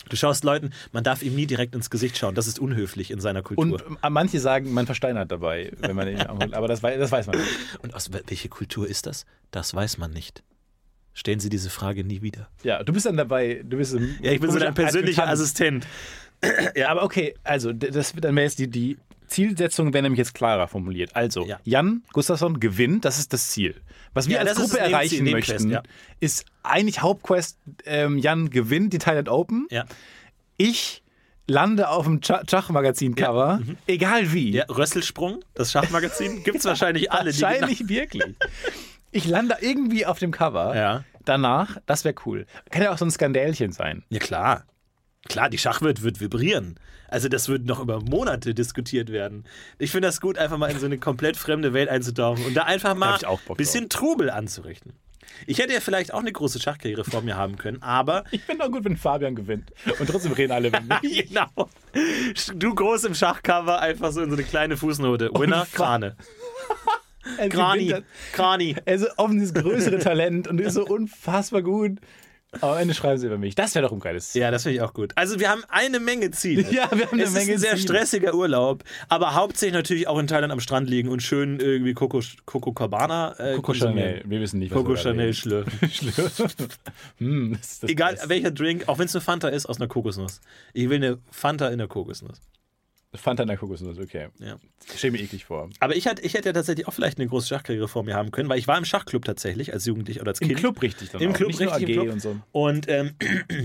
Speaker 1: Du schaust Leuten, man darf ihm nie direkt ins Gesicht schauen. Das ist unhöflich in seiner Kultur.
Speaker 2: und äh, manche sagen, man versteinert dabei, wenn man ihn [LAUGHS] anholt. Aber das, das weiß man nicht.
Speaker 1: Und aus wel- welche Kultur ist das? Das weiß man nicht. Stellen Sie diese Frage nie wieder.
Speaker 2: Ja, du bist dann dabei, du bist
Speaker 1: Ja, ich bin so dein persönlicher. Assistent.
Speaker 2: Ja, aber okay, also das dann wäre jetzt die, die Zielsetzung wäre nämlich jetzt klarer formuliert. Also,
Speaker 1: Ja.
Speaker 2: Jan Gustafsson gewinnt, das ist das Ziel. Was wir
Speaker 1: Ja,
Speaker 2: als Gruppe erreichen
Speaker 1: Nebenquest,
Speaker 2: möchten,
Speaker 1: ja.
Speaker 2: ist eigentlich Hauptquest, ähm, Jan gewinnt die Thailand Open. Ich lande auf dem Cha- Schachmagazin-Cover, egal wie.
Speaker 1: mhm. ja, Rösselsprung, das Schachmagazin, [LAUGHS] gibt es wahrscheinlich alle.
Speaker 2: Wahrscheinlich [LAUGHS] wirklich. Ich lande irgendwie auf dem Cover.
Speaker 1: Ja.
Speaker 2: Danach, das wäre cool. Kann ja auch so ein Skandälchen sein.
Speaker 1: Ja, klar. Klar, die Schachwelt wird vibrieren. Also das wird noch über Monate diskutiert werden. Ich finde das gut, einfach mal in so eine komplett fremde Welt einzutauchen und da einfach mal ein bisschen Trubel anzurichten. Ich hätte ja vielleicht auch eine große Schachkarriere vor mir haben können, aber [LAUGHS]
Speaker 2: Ich finde auch gut, wenn Fabian gewinnt. Und trotzdem reden alle mit mir. [LAUGHS]
Speaker 1: genau. Du groß im Schachcover, einfach so in so eine kleine Fußnote. Winner, Krane. [LAUGHS]
Speaker 2: Er
Speaker 1: Krani. Krani.
Speaker 2: Er ist offen das größere Talent und ist so unfassbar gut. Am Ende schreiben sie über mich. Das wäre doch ein geiles Ziel.
Speaker 1: Ja, das finde ich auch gut. Also wir haben eine Menge Ziele. [LAUGHS]
Speaker 2: Ja, wir haben eine
Speaker 1: es
Speaker 2: Menge
Speaker 1: ist ein sehr
Speaker 2: Ziele.
Speaker 1: stressiger Urlaub, aber hauptsächlich natürlich auch in Thailand am Strand liegen und schön irgendwie Coco, Coco Cabana äh,
Speaker 2: Coco. Chanel. Wir wissen nicht, was
Speaker 1: Coco
Speaker 2: wir
Speaker 1: Chanel
Speaker 2: reden. [LAUGHS]
Speaker 1: schlürfen.
Speaker 2: hm,
Speaker 1: Egal
Speaker 2: Beste.
Speaker 1: welcher Drink, auch wenn es eine Fanta ist, aus einer Kokosnuss. Ich will eine Fanta in der Kokosnuss.
Speaker 2: Fanta in der Kokosnuss, okay.
Speaker 1: Ja.
Speaker 2: Stell mir eklig vor.
Speaker 1: Aber ich, hatte, ich hätte ja tatsächlich auch vielleicht eine große Schachkarriere vor mir haben können, weil ich war im Schachclub tatsächlich als Jugendlicher oder als
Speaker 2: Im
Speaker 1: Kind.
Speaker 2: Club richtig dann
Speaker 1: Im
Speaker 2: auch.
Speaker 1: Club,
Speaker 2: nicht
Speaker 1: richtig im Club.
Speaker 2: und so.
Speaker 1: Und ähm,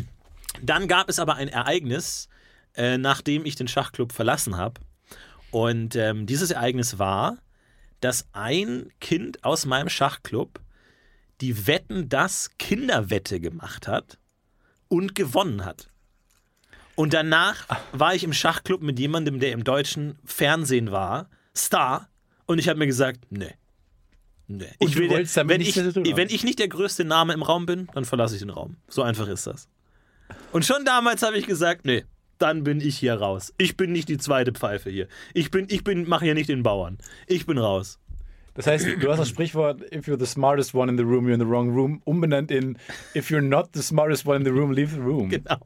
Speaker 1: [CLEARS THROAT] dann gab es aber ein Ereignis, äh, nachdem ich den Schachclub verlassen habe. Und ähm, dieses Ereignis war, dass ein Kind aus meinem Schachclub die Wetten das Kinderwette gemacht hat und gewonnen hat. Und danach war ich im Schachclub mit jemandem, der im deutschen Fernsehen war, Star, und ich habe mir gesagt, nee. Nee.
Speaker 2: Und
Speaker 1: Ich will, wenn, ich, wenn ich nicht der größte Name im Raum bin, dann verlasse ich den Raum. So einfach ist das. Und schon damals habe ich gesagt, nee, dann bin ich hier raus. Ich bin nicht die zweite Pfeife hier. Ich bin, ich bin, mache hier nicht den Bauern. Ich bin raus.
Speaker 2: Das heißt, du hast das Sprichwort, if you're the smartest one in the room, you're in the wrong room, umbenannt in if you're not the smartest one in the room, leave the room.
Speaker 1: Genau.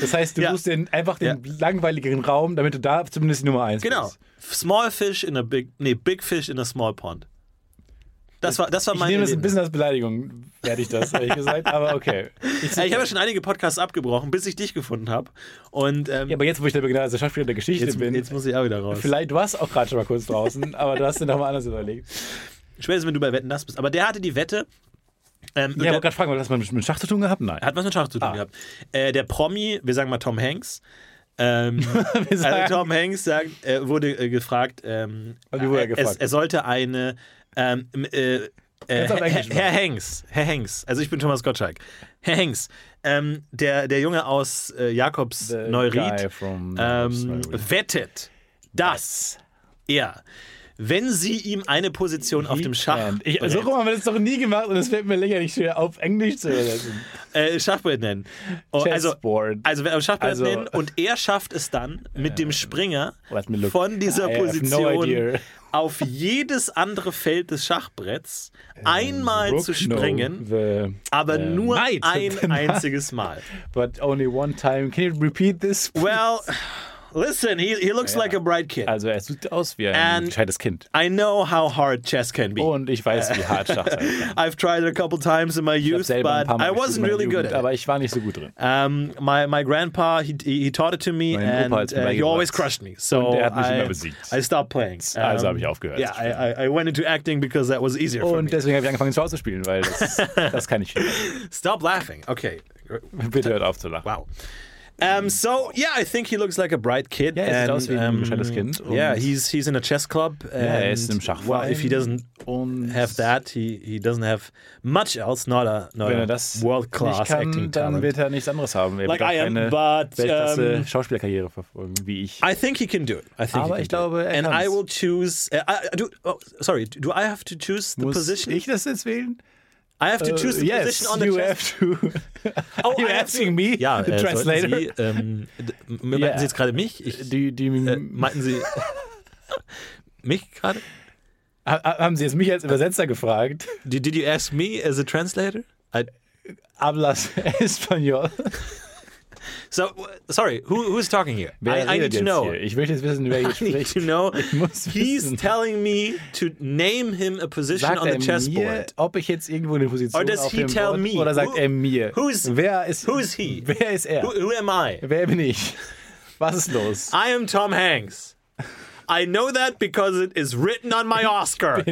Speaker 2: Das heißt, du
Speaker 1: Ja.
Speaker 2: suchst den, einfach den langweiligeren Raum, damit du da zumindest die Nummer eins
Speaker 1: Genau.
Speaker 2: bist.
Speaker 1: Small fish in a big, nee, big fish in a small pond. Das war, das war
Speaker 2: Ich
Speaker 1: mein
Speaker 2: nehme das ein bisschen als Beleidigung, werde ich das, ehrlich gesagt, aber okay. Ich,
Speaker 1: Ja, ich habe ja schon einige Podcasts abgebrochen, bis ich dich gefunden habe. Und ähm,
Speaker 2: ja, aber jetzt, wo ich der begnadelte Schauspieler der Geschichte
Speaker 1: jetzt,
Speaker 2: bin,
Speaker 1: jetzt muss ich auch wieder raus.
Speaker 2: vielleicht, du warst auch gerade schon mal kurz draußen, aber du hast dir nochmal anders überlegt.
Speaker 1: Spätestens, wenn du bei Wetten das bist. Aber der hatte die Wette. Ähm,
Speaker 2: Ja,
Speaker 1: der,
Speaker 2: aber gerade fragen, hat das mit Schach zu tun gehabt? Nein.
Speaker 1: hat was mit Schach zu tun
Speaker 2: Ah.
Speaker 1: gehabt. Äh, der Promi, wir sagen mal Tom Hanks. Ähm, [LAUGHS] also Tom Hanks sagt, äh, wurde äh, gefragt, ähm,
Speaker 2: wurde er
Speaker 1: äh,
Speaker 2: gefragt?
Speaker 1: Es, er sollte eine ähm, äh, äh, Herr, Hanks, Herr Hanks, also ich bin Thomas Gottschalk. Herr Hanks, ähm, der, der Junge aus äh, Jakobs
Speaker 2: The
Speaker 1: Neuried, ähm,
Speaker 2: Neuried.
Speaker 1: wettet, dass er wenn sie ihm eine Position auf dem Schach
Speaker 2: Ich, so rum haben wir das doch nie gemacht und es fällt mir lächerlich schwer, auf Englisch zu übersetzen. [LAUGHS]
Speaker 1: äh, Schachbrett nennen. Oh, also, also Schachbrett
Speaker 2: Also-
Speaker 1: nennen und er schafft es dann [LAUGHS] mit dem Springer von dieser
Speaker 2: no
Speaker 1: Position
Speaker 2: idea.
Speaker 1: auf jedes andere Feld des Schachbretts einmal
Speaker 2: Rook,
Speaker 1: zu springen,
Speaker 2: no, the,
Speaker 1: aber
Speaker 2: äh,
Speaker 1: nur ein [LAUGHS] einziges Mal.
Speaker 2: But only one time. Can you repeat this?
Speaker 1: Well, listen, he, he looks like a bright kid.
Speaker 2: Also er sieht aus wie ein
Speaker 1: And-
Speaker 2: gescheites Kind.
Speaker 1: I know how hard chess can be.
Speaker 2: Und ich weiß, wie hart Schach sein kann. [LAUGHS]
Speaker 1: I've tried it a couple times in my youth, but I wasn't really good
Speaker 2: Jugend,
Speaker 1: at it.
Speaker 2: Aber ich war nicht so gut drin.
Speaker 1: Um, my my grandpa he he taught it to me
Speaker 2: Mein
Speaker 1: and uh, he always crushed me. So
Speaker 2: Und er hat mich
Speaker 1: I,
Speaker 2: immer besiegt.
Speaker 1: I stopped playing.
Speaker 2: Also habe ich aufgehört
Speaker 1: Yeah,
Speaker 2: zu.
Speaker 1: I, I, I went into acting because that was easier for
Speaker 2: Und
Speaker 1: me.
Speaker 2: deswegen habe ich angefangen, Schau zu spielen, weil das, [LAUGHS] das kann ich spielen.
Speaker 1: Stop laughing. Okay.
Speaker 2: Bitte hört auf zu lachen.
Speaker 1: Wow. Um, so yeah, I think he looks like a bright kid.
Speaker 2: Yeah, er sieht
Speaker 1: and,
Speaker 2: aus wie ein
Speaker 1: um,
Speaker 2: gescheites Kind und-
Speaker 1: Yeah, he's he's in a chess club.
Speaker 2: er ist im Schachverein
Speaker 1: Well, if he doesn't have that, he he doesn't have much else. Not a not
Speaker 2: wenn er das
Speaker 1: world
Speaker 2: nicht
Speaker 1: class
Speaker 2: kann,
Speaker 1: acting
Speaker 2: dann
Speaker 1: talent.
Speaker 2: wird er nichts anderes haben. Er
Speaker 1: Like
Speaker 2: wird auch
Speaker 1: I am, but,
Speaker 2: Weltklasse
Speaker 1: um,
Speaker 2: Schauspielerkarriere verfolgen, wie ich.
Speaker 1: I think he can do it. I think
Speaker 2: Aber
Speaker 1: he can
Speaker 2: ich
Speaker 1: do
Speaker 2: glaube,
Speaker 1: it.
Speaker 2: er
Speaker 1: and
Speaker 2: kann's.
Speaker 1: I will choose. Uh, I, do, oh, sorry. Do I have to choose the
Speaker 2: Muss
Speaker 1: position?
Speaker 2: ich das jetzt wählen?
Speaker 1: I have to choose the
Speaker 2: yes,
Speaker 1: position on the
Speaker 2: you
Speaker 1: chess.
Speaker 2: have to. [LAUGHS]
Speaker 1: Oh, [LAUGHS]
Speaker 2: you
Speaker 1: I have
Speaker 2: asking
Speaker 1: to-
Speaker 2: me,
Speaker 1: Ja,
Speaker 2: the [LAUGHS]
Speaker 1: äh,
Speaker 2: translator?
Speaker 1: Sie, ähm, meinten. Sie jetzt gerade mich? Ich,
Speaker 2: Die, die,
Speaker 1: äh, meinten Sie mich gerade?
Speaker 2: ha- haben Sie jetzt mich als Übersetzer gefragt?
Speaker 1: Did, did you ask me as a translator? I,
Speaker 2: Hablas Español?
Speaker 1: So sorry. Who who's talking here?
Speaker 2: Wer
Speaker 1: I, I need to know.
Speaker 2: Hier? Ich möchte jetzt wissen, wer hier [LAUGHS]
Speaker 1: I need
Speaker 2: spricht.
Speaker 1: to know. [LAUGHS] He's
Speaker 2: wissen.
Speaker 1: telling me to name him a position
Speaker 2: Sagt
Speaker 1: on the
Speaker 2: er mir,
Speaker 1: chessboard.
Speaker 2: ob ich jetzt irgendwo eine Position
Speaker 1: Or does
Speaker 2: auf
Speaker 1: he
Speaker 2: dem
Speaker 1: tell
Speaker 2: Board,
Speaker 1: me?
Speaker 2: Oder sagt
Speaker 1: Who-
Speaker 2: er mir?
Speaker 1: who's-
Speaker 2: wer ist,
Speaker 1: who's he?
Speaker 2: Wer ist er?
Speaker 1: Who, who am I?
Speaker 2: Wer bin ich? Was ist los?
Speaker 1: I am Tom Hanks. I know that because it is written on my [LAUGHS] Oscar.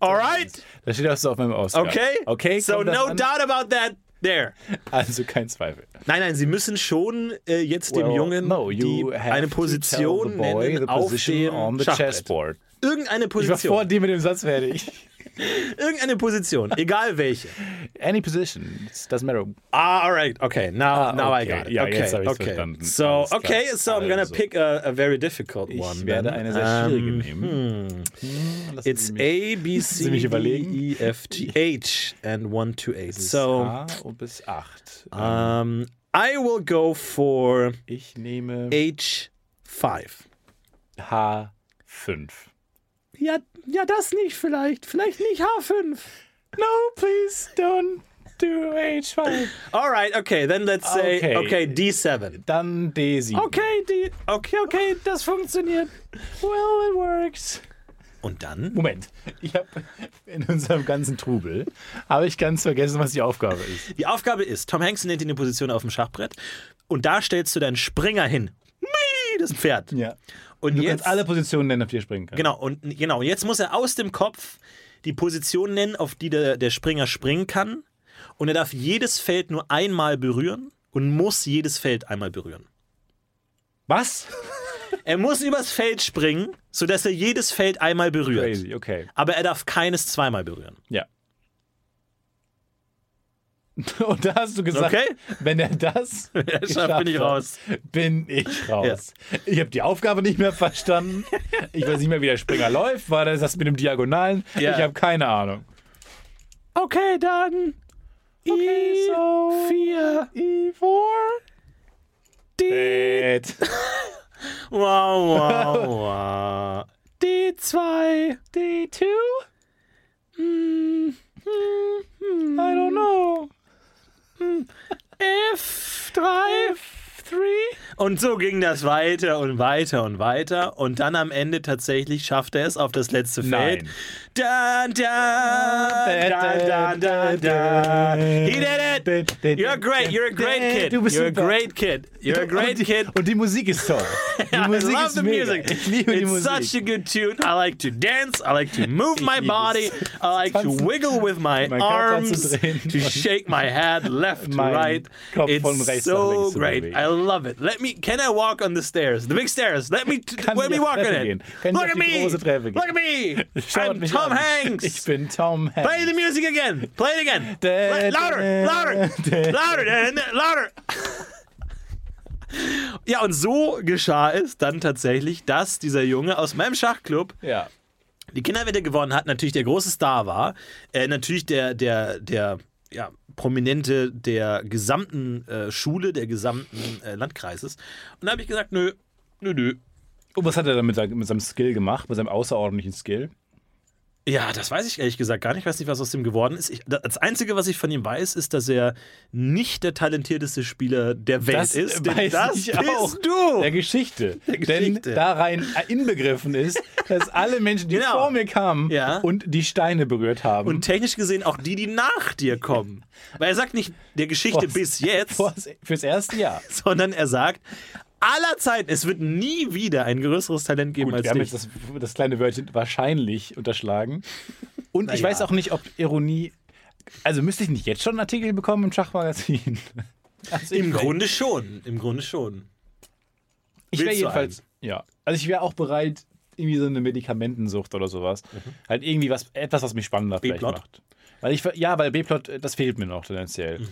Speaker 1: All right?
Speaker 2: Da steht auch so auf meinem Oscar.
Speaker 1: Okay?
Speaker 2: Okay,
Speaker 1: So
Speaker 2: das
Speaker 1: no
Speaker 2: an?
Speaker 1: doubt about that. There.
Speaker 2: Also kein Zweifel.
Speaker 1: Nein, nein, Sie müssen schon äh, jetzt dem
Speaker 2: Well,
Speaker 1: Jungen
Speaker 2: no,
Speaker 1: die, eine Position
Speaker 2: boy
Speaker 1: nennen auf
Speaker 2: position
Speaker 1: dem Schachbrett. Irgendeine
Speaker 2: Ich war vor
Speaker 1: Position.
Speaker 2: dir mit dem Satz fertig.
Speaker 1: Irgendeine Position, [LAUGHS] egal welche.
Speaker 2: Any position, it doesn't matter.
Speaker 1: Ah, all right. Okay, now,
Speaker 2: Ah,
Speaker 1: now I
Speaker 2: okay.
Speaker 1: got it.
Speaker 2: Ja,
Speaker 1: okay,
Speaker 2: jetzt
Speaker 1: okay.
Speaker 2: verstanden.
Speaker 1: So, okay, so I'm gonna
Speaker 2: Also.
Speaker 1: pick a, a very difficult
Speaker 2: Ich
Speaker 1: one.
Speaker 2: werde
Speaker 1: then.
Speaker 2: eine sehr schwierige
Speaker 1: Um,
Speaker 2: nehmen. Hm,
Speaker 1: It's A, B, C, D? E, F, G, H and 1 to 8.
Speaker 2: bis
Speaker 1: So,
Speaker 2: A und bis 8.
Speaker 1: um, I will go for
Speaker 2: ich nehme
Speaker 1: H5.
Speaker 2: H5.
Speaker 1: Ja, ja, das nicht vielleicht. Vielleicht nicht H5.
Speaker 2: No, please don't do H5.
Speaker 1: All right, okay, then let's say,
Speaker 2: Okay.
Speaker 1: okay, D7.
Speaker 2: Dann D7.
Speaker 1: Okay, D, okay, okay, das funktioniert.
Speaker 2: Well, it works.
Speaker 1: Und dann?
Speaker 2: Moment, ich habe in unserem ganzen Trubel habe ich ganz vergessen, was die Aufgabe ist.
Speaker 1: Die Aufgabe ist, Tom Hanks nennt ihn eine Position auf dem Schachbrett und da stellst du deinen Springer hin. Mii, Das Pferd.
Speaker 2: Ja.
Speaker 1: Und
Speaker 2: Du
Speaker 1: jetzt,
Speaker 2: alle Positionen nennen, auf die er springen kann.
Speaker 1: genau, und genau, jetzt muss er aus dem Kopf die Position nennen, auf die der, der Springer springen kann. Und er darf jedes Feld nur einmal berühren und muss jedes Feld einmal berühren.
Speaker 2: Was?
Speaker 1: Er muss übers Feld springen, sodass er jedes Feld einmal berührt.
Speaker 2: Crazy, okay.
Speaker 1: Aber er darf keines zweimal berühren.
Speaker 2: Ja. [LAUGHS] Und da hast du gesagt,
Speaker 1: Okay.
Speaker 2: wenn er das [LAUGHS]
Speaker 1: er schafft, bin ich
Speaker 2: hat,
Speaker 1: raus.
Speaker 2: Bin ich raus. Ich habe die Aufgabe nicht mehr verstanden. Ich weiß nicht mehr, wie der Springer [LAUGHS] läuft. War das das mit dem Diagonalen?
Speaker 1: Ja.
Speaker 2: Ich habe keine Ahnung.
Speaker 1: Okay, dann.
Speaker 2: Okay,
Speaker 1: I
Speaker 2: so-
Speaker 1: 4.
Speaker 2: E4.
Speaker 1: D. Wow, wow, wow. D2.
Speaker 2: D2?
Speaker 1: Hm, hm, hm.
Speaker 2: I don't know.
Speaker 1: F3. F3. Und so ging das weiter und weiter und weiter. Und dann am Ende tatsächlich schafft er es auf das letzte Feld.
Speaker 2: Nein.
Speaker 1: Da, da, da, da, da, da. He did it. You're great. You're a great kid.
Speaker 2: Du bist
Speaker 1: You're a great kid. You're a great kid.
Speaker 2: Und die Musik ist toll. [LAUGHS] Die
Speaker 1: I love the music.
Speaker 2: Ich liebe die
Speaker 1: It's such a good tune. I like to dance. I like to move my body. I like to wiggle with my
Speaker 2: Meinen Körper zu
Speaker 1: arms, to shake my head left to right. It's
Speaker 2: von rechts nach
Speaker 1: so great. I love it. Let me. Can I walk on the stairs? The big stairs. Let me. Let me walk on it.
Speaker 2: gehen? Kann ich
Speaker 1: Look at me.
Speaker 2: große Treppe gehen?
Speaker 1: Look at me. I'm Tom
Speaker 2: an.
Speaker 1: Hanks.
Speaker 2: Ich bin Tom Hanks.
Speaker 1: Play the music again. Play it again.
Speaker 2: Da,
Speaker 1: louder, louder, louder, louder. Ja, und so geschah es dann tatsächlich, dass dieser Junge aus meinem Schachclub
Speaker 2: Ja.
Speaker 1: die Kinderwette gewonnen hat, natürlich der große Star war, äh, natürlich der, der, der ja, Prominente der gesamten äh, Schule, der gesamten äh, Landkreises. Und da habe ich gesagt, nö, nö, nö.
Speaker 2: Und was hat er dann mit, mit seinem Skill gemacht, mit seinem außerordentlichen Skill?
Speaker 1: Ja, das weiß ich ehrlich gesagt gar nicht. Ich weiß nicht, was aus dem geworden ist. Ich, das Einzige, was ich von ihm weiß, ist, dass er nicht der talentierteste Spieler der Welt
Speaker 2: Das
Speaker 1: ist. [LAUGHS]
Speaker 2: Weiß
Speaker 1: das
Speaker 2: ich auch.
Speaker 1: du.
Speaker 2: Der Geschichte. [LAUGHS]
Speaker 1: Geschichte.
Speaker 2: Denn da rein inbegriffen ist, dass alle Menschen, die
Speaker 1: Genau.
Speaker 2: vor mir kamen
Speaker 1: Ja.
Speaker 2: und die Steine berührt haben.
Speaker 1: Und technisch gesehen auch die, die nach dir kommen. Weil er sagt nicht der Geschichte
Speaker 2: Vors-
Speaker 1: bis jetzt, [LAUGHS]
Speaker 2: Vors- Fürs erste Jahr.
Speaker 1: sondern er sagt, aller Zeiten, es wird nie wieder ein größeres Talent geben
Speaker 2: Gut,
Speaker 1: als
Speaker 2: wir haben
Speaker 1: dich.
Speaker 2: jetzt das, das kleine Wörtchen wahrscheinlich unterschlagen. Und ich
Speaker 1: ja.
Speaker 2: weiß auch nicht, ob Ironie. Also müsste ich nicht jetzt schon einen Artikel bekommen im Schachmagazin? [LAUGHS] Also
Speaker 1: Im Grunde schon. Im Grunde schon.
Speaker 2: Ich wäre jedenfalls. Ja. Also ich wäre auch bereit, irgendwie so eine Medikamentensucht oder sowas. Halt irgendwie was, etwas, was mich spannender vielleicht macht. Weil ich, ja, weil B-Plot, das fehlt mir noch tendenziell.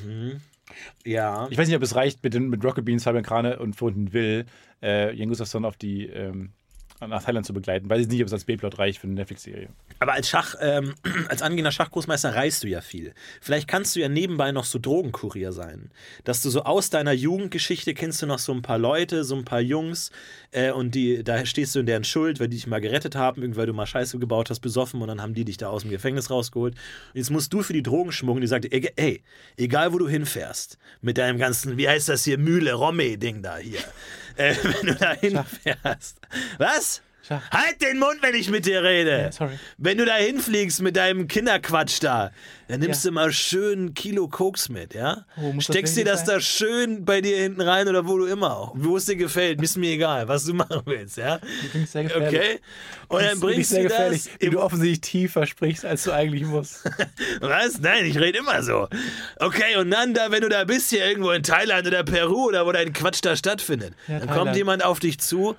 Speaker 1: Ja.
Speaker 2: Ich weiß nicht, ob es reicht, mit, mit Rocket Beans, Fabian Krane und Freunden Will, äh, Jan Gustafsson auf die, ähm, nach Thailand zu begleiten. Weiß ich nicht, ob es als B-Plot reicht für eine Netflix-Serie.
Speaker 1: Aber als Schach, ähm, [CLEARS THROAT] als angehender Schachgroßmeister reist du ja viel. Vielleicht kannst du ja nebenbei noch so Drogenkurier sein. Dass du so aus deiner Jugendgeschichte kennst du noch so ein paar Leute, so ein paar Jungs, äh, und die, da stehst du in deren Schuld, weil die dich mal gerettet haben, irgendwie weil du mal Scheiße gebaut hast, besoffen, und dann haben die dich da aus dem Gefängnis rausgeholt. Und jetzt musst du für die Drogen schmuggeln, die sagt, ey, egal wo du hinfährst, mit deinem ganzen, wie heißt das hier, Mühle, Romme-Ding da hier. Äh, [LAUGHS] wenn du da hinfährst. Was? Halt den Mund, wenn ich mit dir rede.
Speaker 2: Ja, sorry.
Speaker 1: Wenn du da hinfliegst mit deinem Kinderquatsch da, dann nimmst
Speaker 2: Ja.
Speaker 1: du mal schön ein Kilo Koks mit, ja?
Speaker 2: Oh, muss das
Speaker 1: Steckst dir das
Speaker 2: sein?
Speaker 1: da schön bei dir hinten rein oder wo du immer auch. Wo es dir gefällt, ist mir egal, was du machen willst, ja?
Speaker 2: klingt sehr gefährlich.
Speaker 1: Okay? Und dann bringst
Speaker 2: sehr
Speaker 1: du
Speaker 2: gefährlich,
Speaker 1: das.
Speaker 2: wie du offensichtlich tiefer sprichst, als du eigentlich musst. [LAUGHS]
Speaker 1: was? Nein, ich rede immer so. Okay, und dann da, wenn du da bist, hier irgendwo in Thailand oder Peru oder wo dein Quatsch da stattfindet,
Speaker 2: Ja,
Speaker 1: dann
Speaker 2: Thailand.
Speaker 1: kommt jemand auf dich zu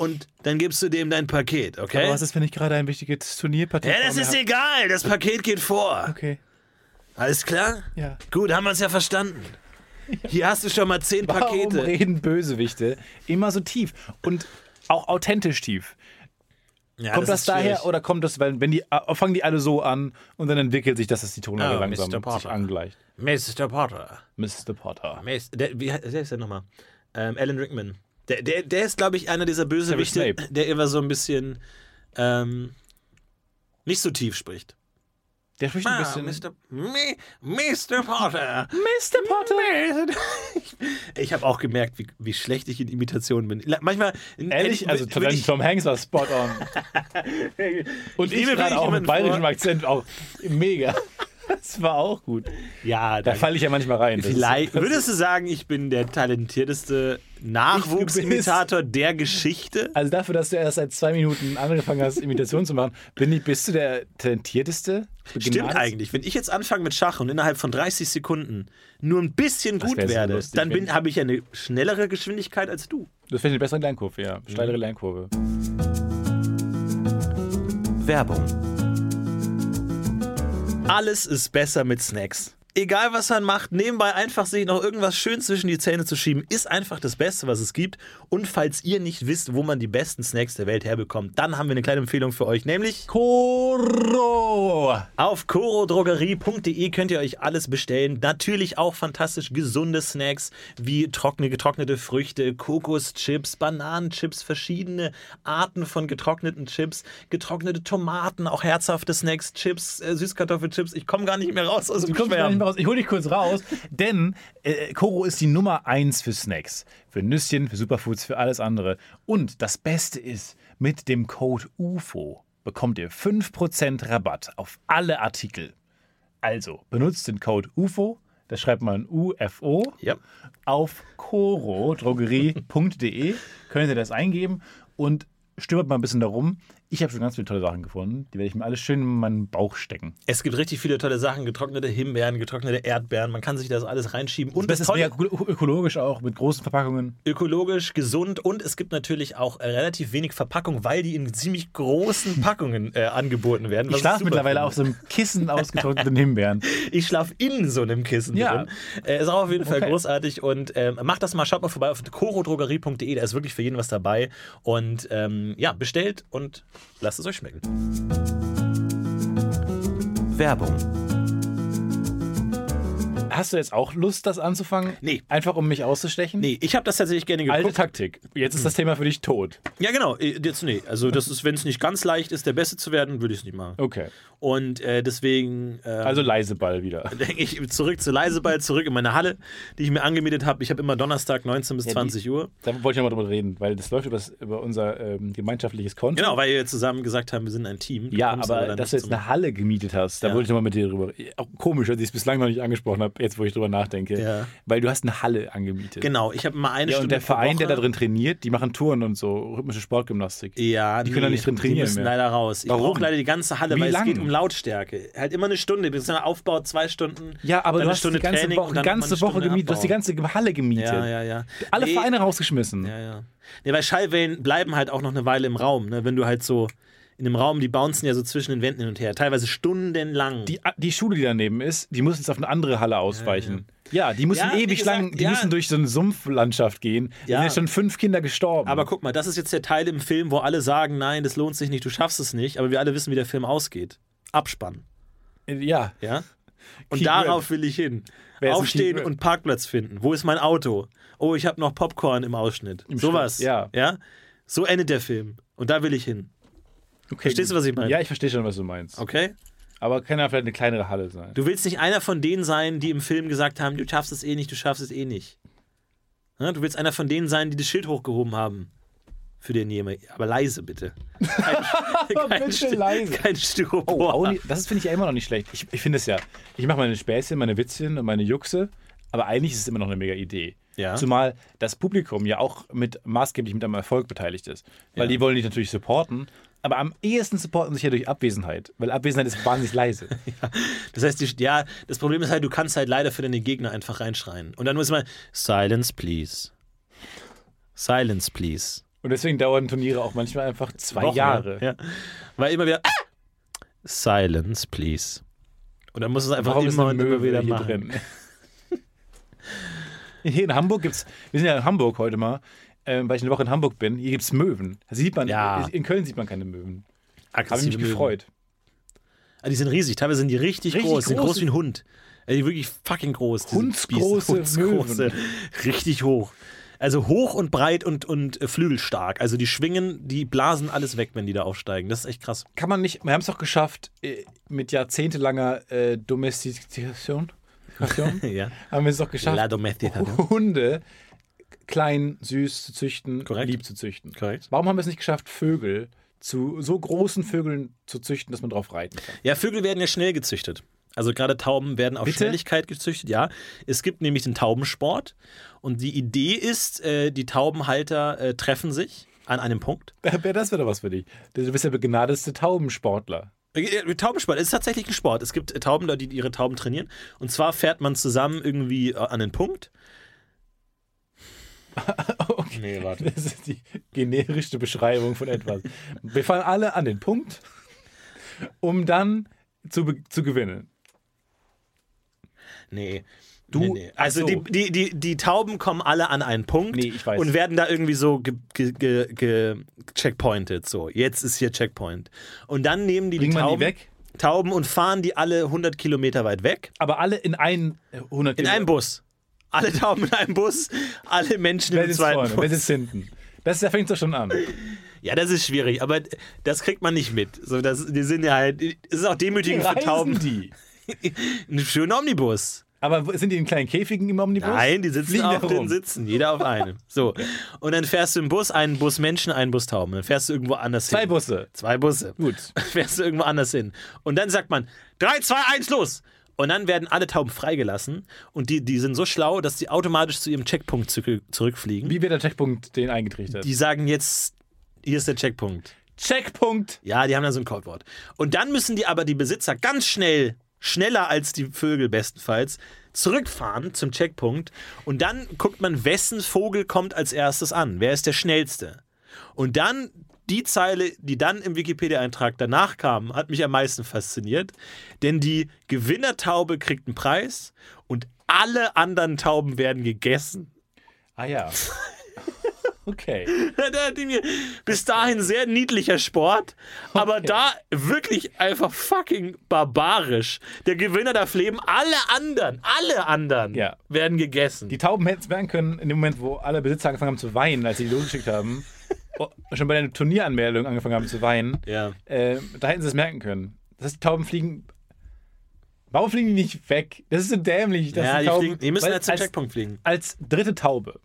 Speaker 1: und dann gibst du dem dein Paket, okay?
Speaker 2: Aber was ist, wenn ich gerade ein wichtiges Turnierpartie
Speaker 1: ja, das ist
Speaker 2: hab?
Speaker 1: egal, das Paket geht vor.
Speaker 2: Okay,
Speaker 1: Alles klar?
Speaker 2: ja.
Speaker 1: Gut, haben wir uns ja verstanden. Hier hast du schon mal zehn
Speaker 2: Warum
Speaker 1: Pakete.
Speaker 2: reden Bösewichte immer so tief und auch authentisch tief?
Speaker 1: Ja,
Speaker 2: kommt das,
Speaker 1: ist
Speaker 2: daher
Speaker 1: schwierig.
Speaker 2: oder kommt das, weil wenn die äh, fangen die alle so an und dann entwickelt sich das, dass die Tonlage
Speaker 1: Oh,
Speaker 2: langsam sich angleicht.
Speaker 1: Mr. Potter.
Speaker 2: Mr. Potter.
Speaker 1: Mr. Der, wie heißt ist der nochmal? Ähm, Alan Rickman. Der, der, der ist, glaube ich, einer dieser Bösewichte, der immer so ein bisschen ähm, nicht so tief spricht.
Speaker 2: Der spricht ein
Speaker 1: Ah,
Speaker 2: bisschen.
Speaker 1: Mr. Mr. Potter.
Speaker 2: Mr. Potter.
Speaker 1: Ich habe auch gemerkt, wie, wie schlecht ich in Imitationen bin. Manchmal.
Speaker 2: Ehrlich? Also Tom,
Speaker 1: ich,
Speaker 2: Tom Hanks war spot on. [LAUGHS] Und
Speaker 1: Ich
Speaker 2: ich, gerade auch mit bayerischem Akzent auch mega. Das war auch gut.
Speaker 1: Ja,
Speaker 2: Da falle ich ja manchmal rein.
Speaker 1: Vielleicht würdest du sagen, ich bin der talentierteste Nachwuchsimitator der Geschichte?
Speaker 2: Also dafür, dass du erst seit zwei Minuten angefangen hast, Imitationen zu machen, bin ich, bist du der talentierteste?
Speaker 1: Stimmt eigentlich. Wenn ich jetzt anfange mit Schach und innerhalb von 30 Sekunden nur ein bisschen
Speaker 2: Das
Speaker 1: gut werde,
Speaker 2: lustig,
Speaker 1: dann habe ich eine schnellere Geschwindigkeit als du.
Speaker 2: Das wäre eine bessere Lernkurve, ja. Steilere Lernkurve.
Speaker 1: Werbung. Alles ist besser mit Snacks. Egal was man macht, nebenbei einfach sich noch irgendwas schön zwischen die Zähne zu schieben, ist einfach das Beste, was es gibt. Und falls ihr nicht wisst, wo man die besten Snacks der Welt herbekommt, dann haben wir eine kleine Empfehlung für euch, nämlich
Speaker 2: Koro!
Speaker 1: Auf chorodrogerie.de könnt ihr euch alles bestellen. Natürlich auch fantastisch gesunde Snacks wie trockene, getrocknete Früchte, Kokoschips, Bananenchips, verschiedene Arten von getrockneten Chips, getrocknete Tomaten, auch herzhafte Snacks, Chips, äh, Süßkartoffelchips. Ich komme gar nicht mehr raus aus dem Schwärmen.
Speaker 2: Mehr raus. Ich hole dich kurz raus, denn äh, Koro ist die Nummer eins für Snacks. Für Nüsschen, für Superfoods, für alles andere. Und das Beste ist, mit dem Code UFO bekommt ihr 5% Rabatt auf alle Artikel. Also, benutzt den Code UFO, das schreibt man UFO,
Speaker 1: Ja.
Speaker 2: auf corodrogerie.de könnt ihr das eingeben und stöbert mal ein bisschen darum. Ich habe schon ganz viele tolle Sachen gefunden. Die werde ich mir alles schön in meinen Bauch stecken.
Speaker 1: Es gibt richtig viele tolle Sachen, getrocknete Himbeeren, getrocknete Erdbeeren. Man kann sich das alles reinschieben. Und
Speaker 2: Das
Speaker 1: das
Speaker 2: ist
Speaker 1: Tolle,
Speaker 2: öko- ökologisch auch, mit großen Verpackungen.
Speaker 1: ökologisch, gesund und es gibt natürlich auch äh, relativ wenig Verpackung, weil die in ziemlich großen [LAUGHS] Packungen äh, angeboten werden.
Speaker 2: Ich schlafe mittlerweile
Speaker 1: finde.
Speaker 2: auf so einem Kissen aus getrockneten Himbeeren. [LAUGHS]
Speaker 1: Ich schlafe in so einem Kissen
Speaker 2: Ja.
Speaker 1: drin. Äh, ist auch auf jeden Fall
Speaker 2: Okay.
Speaker 1: großartig und ähm, macht das mal, schaut mal vorbei auf chorodrogerie.de, da ist wirklich für jeden was dabei und ähm, ja, bestellt und Lasst es euch schmecken. Werbung.
Speaker 2: Hast du jetzt auch Lust, das anzufangen?
Speaker 1: Nee.
Speaker 2: Einfach um mich auszustechen?
Speaker 1: Nee, ich habe das tatsächlich gerne geguckt.
Speaker 2: Alte Taktik. Jetzt ist das Thema für dich tot.
Speaker 1: Ja, genau. äh, Jetzt, nee. Also, das ist, wenn es nicht ganz leicht ist, der Beste zu werden, würde ich es nicht machen.
Speaker 2: Okay.
Speaker 1: Und äh, deswegen. Äh,
Speaker 2: Also leise Ball wieder. [LAUGHS]
Speaker 1: denke ich zurück zu Leiseball, zurück in meine Halle, die ich mir angemietet habe. Ich habe immer Donnerstag 19 bis
Speaker 2: Ja, die-
Speaker 1: 20 Uhr.
Speaker 2: Da wollte ich nochmal drüber reden, weil das läuft über, das, über unser ähm, gemeinschaftliches Konto.
Speaker 1: Genau, weil wir zusammen gesagt haben, wir sind ein Team. Du
Speaker 2: Ja, aber dass du jetzt eine Halle gemietet hast, da
Speaker 1: Ja.
Speaker 2: wollte ich nochmal mit dir drüber. Auch komisch, dass ich es bislang noch nicht angesprochen habe, jetzt wo ich drüber nachdenke.
Speaker 1: Ja.
Speaker 2: Weil du hast eine Halle angemietet.
Speaker 1: Genau, ich habe immer eine
Speaker 2: Ja,
Speaker 1: Stunde
Speaker 2: und der Verein, der da drin trainiert, die machen Touren und so, rhythmische Sportgymnastik.
Speaker 1: Ja,
Speaker 2: Die können da nicht drin
Speaker 1: Die
Speaker 2: trainieren
Speaker 1: müssen
Speaker 2: mehr.
Speaker 1: leider raus. Ich brauche leider die ganze Halle,
Speaker 2: Wie
Speaker 1: weil
Speaker 2: lang?
Speaker 1: es geht um Lautstärke. Halt immer eine Stunde. Bis dann Aufbau zwei Stunden.
Speaker 2: Ja, aber du
Speaker 1: eine
Speaker 2: hast
Speaker 1: Stunde
Speaker 2: die ganze
Speaker 1: Training
Speaker 2: Woche, ganze Woche gemietet. Du hast die ganze Halle gemietet.
Speaker 1: Ja, ja, ja.
Speaker 2: Alle
Speaker 1: Nee,
Speaker 2: Vereine rausgeschmissen.
Speaker 1: Ja, ja. Nee, weil Schallwellen bleiben halt auch noch eine Weile im Raum. Ne? Wenn du halt so in dem Raum, die bouncen ja so zwischen den Wänden hin und her. Teilweise stundenlang.
Speaker 2: Die, die Schule, die daneben ist, die muss jetzt auf eine andere Halle ausweichen. Ja, die müssen
Speaker 1: Ja,
Speaker 2: ewig
Speaker 1: gesagt,
Speaker 2: lang, die
Speaker 1: ja.
Speaker 2: müssen durch so eine Sumpflandschaft gehen. Da
Speaker 1: Ja.
Speaker 2: sind jetzt schon fünf Kinder gestorben.
Speaker 1: aber guck mal, das ist jetzt der Teil im Film, wo alle sagen, nein, das lohnt sich nicht, du schaffst es nicht. Aber wir alle wissen, wie der Film ausgeht. Abspann.
Speaker 2: ja,
Speaker 1: Ja? Und
Speaker 2: Keep
Speaker 1: darauf will ich hin. Aufstehen und Parkplatz finden. Wo ist mein Auto? Oh, ich habe noch Popcorn im Ausschnitt.
Speaker 2: Im
Speaker 1: Sowas.
Speaker 2: Ja.
Speaker 1: ja. So endet der Film. Und da will ich hin.
Speaker 2: Okay,
Speaker 1: Verstehst du, was ich meine?
Speaker 2: Ja, ich verstehe schon, was du meinst.
Speaker 1: Okay?
Speaker 2: Aber kann ja vielleicht eine kleinere Halle sein.
Speaker 1: Du willst nicht einer von denen sein, die im Film gesagt haben, du schaffst es eh nicht, du schaffst es eh nicht. Ja, du willst einer von denen sein, die das Schild hochgehoben haben. Für den jemand. Aber leise, bitte. Kein, [LAUGHS] kein,
Speaker 2: Bitte
Speaker 1: Sti-
Speaker 2: leise.
Speaker 1: Kein
Speaker 2: Oh,
Speaker 1: Styropor.
Speaker 2: nicht, das finde ich ja immer noch nicht schlecht. Ich, ich finde es ja. Ich mache meine Späßchen, meine Witzchen und meine Juxe, aber eigentlich ist es immer noch eine mega Idee.
Speaker 1: Ja.
Speaker 2: Zumal das Publikum ja auch mit maßgeblich mit am Erfolg beteiligt ist. Weil die wollen dich natürlich supporten, aber am ehesten supporten sich ja durch Abwesenheit, weil Abwesenheit ist wahnsinnig leise. [LAUGHS]
Speaker 1: Das heißt, die, ja, das Problem ist halt, du kannst halt leider für deine Gegner einfach reinschreien. Und dann muss man, Silence, please. Silence, please.
Speaker 2: Und deswegen dauern Turniere auch manchmal einfach zwei
Speaker 1: Wochen,
Speaker 2: Jahre.
Speaker 1: Ja. Weil immer wieder, Silence, please. Und dann muss es einfach
Speaker 2: Warum
Speaker 1: immer und immer wieder machen. [LAUGHS]
Speaker 2: Hier in Hamburg gibt's, wir sind ja in Hamburg heute mal, ähm, weil ich eine Woche in Hamburg bin, hier gibt es Möwen. Das sieht man,
Speaker 1: Ja.
Speaker 2: in Köln sieht man keine Möwen. Habe ich mich
Speaker 1: Möwen.
Speaker 2: gefreut.
Speaker 1: Ah, die sind riesig. Teilweise sind die richtig,
Speaker 2: Richtig
Speaker 1: groß. Die sind groß wie ein Hund. Die wirklich fucking groß.
Speaker 2: Hundsgroße. [LAUGHS]
Speaker 1: Hundsgroße. Richtig hoch. Also hoch und breit und, und äh, flügelstark. Also die schwingen, die blasen alles weg, wenn die da aufsteigen. Das ist echt krass.
Speaker 2: Kann man nicht, wir haben es doch geschafft, äh, mit jahrzehntelanger äh, Domestikation,
Speaker 1: ja. [LAUGHS]
Speaker 2: haben wir es doch geschafft,
Speaker 1: La.
Speaker 2: Hunde klein, süß zu züchten,
Speaker 1: Korrekt.
Speaker 2: lieb zu züchten.
Speaker 1: Korrekt.
Speaker 2: Warum haben wir es nicht geschafft, Vögel zu so großen Vögeln zu züchten, dass man drauf reiten kann?
Speaker 1: Ja, Vögel werden ja schnell gezüchtet. Also gerade Tauben werden auf
Speaker 2: Bitte?
Speaker 1: Schnelligkeit gezüchtet, ja. Es gibt nämlich den Taubensport und die Idee ist, äh, die Taubenhalter äh, treffen sich an einem Punkt. [LAUGHS]
Speaker 2: Das wäre doch was für dich. Du bist der begnadeste Taubensportler.
Speaker 1: Äh, Taubensport ist tatsächlich ein Sport. Es gibt äh, Tauben, die ihre Tauben trainieren. Und zwar fährt man zusammen irgendwie äh, an den Punkt. [LAUGHS]
Speaker 2: Okay.
Speaker 1: Nee, warte.
Speaker 2: Das ist die generischste Beschreibung von etwas. Wir fahren alle an den Punkt, um dann zu, zu gewinnen.
Speaker 1: Nee.
Speaker 2: Du-
Speaker 1: nee, nee. Also
Speaker 2: so.
Speaker 1: die, die, die, die Tauben kommen alle an einen Punkt
Speaker 2: Nee,
Speaker 1: und werden da irgendwie so ge, ge, ge, ge checkpointed. So, jetzt ist hier Checkpoint. Und dann nehmen die
Speaker 2: Bringt
Speaker 1: die
Speaker 2: man die
Speaker 1: Tauben,
Speaker 2: weg?
Speaker 1: Tauben und fahren die alle 100 Kilometer weit weg.
Speaker 2: Aber alle in einen äh, 100
Speaker 1: In einem Bus. Alle Tauben in einem Bus, alle Menschen
Speaker 2: Wer
Speaker 1: im zweiten
Speaker 2: vorne? Wer
Speaker 1: Bus.
Speaker 2: sitzt hinten? Das da fängt doch schon an.
Speaker 1: Ja, das ist schwierig, aber das kriegt man nicht mit. So, das, die sind ja halt, es ist auch demütigend für Tauben.
Speaker 2: die? [LAUGHS]
Speaker 1: Ein schöner Omnibus.
Speaker 2: Aber sind die in kleinen Käfigen im Omnibus?
Speaker 1: Nein, die sitzen
Speaker 2: Fliegen
Speaker 1: auf den. Sitzen, jeder auf einem. [LAUGHS] So. Und dann fährst du im Bus, einen Bus Menschen, einen Bus Tauben. Dann fährst du irgendwo anders
Speaker 2: Zwei
Speaker 1: hin.
Speaker 2: Busse.
Speaker 1: Zwei Busse.
Speaker 2: Gut.
Speaker 1: Dann [LAUGHS] fährst du irgendwo anders hin. Und dann sagt man, 3, 2, 1, los! Und dann werden alle Tauben freigelassen und die, die sind so schlau, dass die automatisch zu ihrem Checkpunkt zurück, zurückfliegen.
Speaker 2: Wie wird der Checkpunkt den eingetrichtert?
Speaker 1: Die sagen jetzt, hier ist der Checkpunkt.
Speaker 2: Checkpunkt.
Speaker 1: Ja, die haben da so ein Codewort. Und dann müssen die aber die Besitzer ganz schnell, schneller als die Vögel bestenfalls, zurückfahren zum Checkpunkt. Und dann guckt man, wessen Vogel kommt als erstes an. Wer ist der schnellste? Und dann die Zeile, die dann im Wikipedia-Eintrag danach kam, hat mich am meisten fasziniert. Denn die Gewinnertaube kriegt einen Preis und alle anderen Tauben werden gegessen.
Speaker 2: Ah ja. [LAUGHS] Okay.
Speaker 1: Bis dahin sehr niedlicher Sport, aber
Speaker 2: Okay.
Speaker 1: da wirklich einfach fucking barbarisch. Der Gewinner darf leben, alle anderen, alle anderen
Speaker 2: Ja.
Speaker 1: werden gegessen.
Speaker 2: Die Tauben hätten es merken können, in dem Moment, wo alle Besitzer angefangen haben zu weinen, als sie die losgeschickt haben. Oh, schon bei der Turnieranmeldung angefangen haben zu weinen.
Speaker 1: ja.
Speaker 2: Äh, da hätten sie es merken können. Das heißt, die Tauben fliegen. Warum fliegen die nicht weg? Das ist so dämlich. Dass
Speaker 1: ja,
Speaker 2: die,
Speaker 1: die,
Speaker 2: Tauben,
Speaker 1: fliegen, die müssen jetzt zum
Speaker 2: als,
Speaker 1: Checkpunkt fliegen.
Speaker 2: als dritte Taube.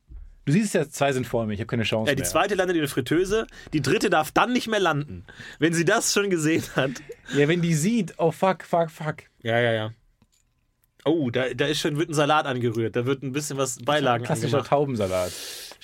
Speaker 2: Du siehst ja, zwei sind vor mir, ich habe keine Chance
Speaker 1: Ja, die
Speaker 2: mehr.
Speaker 1: zweite landet in der Fritteuse, die dritte darf dann nicht mehr landen. Wenn sie das schon gesehen hat.
Speaker 2: Ja, wenn die sieht, oh fuck, fuck, fuck.
Speaker 1: Ja, ja, ja. Oh, da, da ist schon, wird ein Salat angerührt. Da wird ein bisschen was Beilagen
Speaker 2: Klassischer
Speaker 1: angemacht.
Speaker 2: Taubensalat.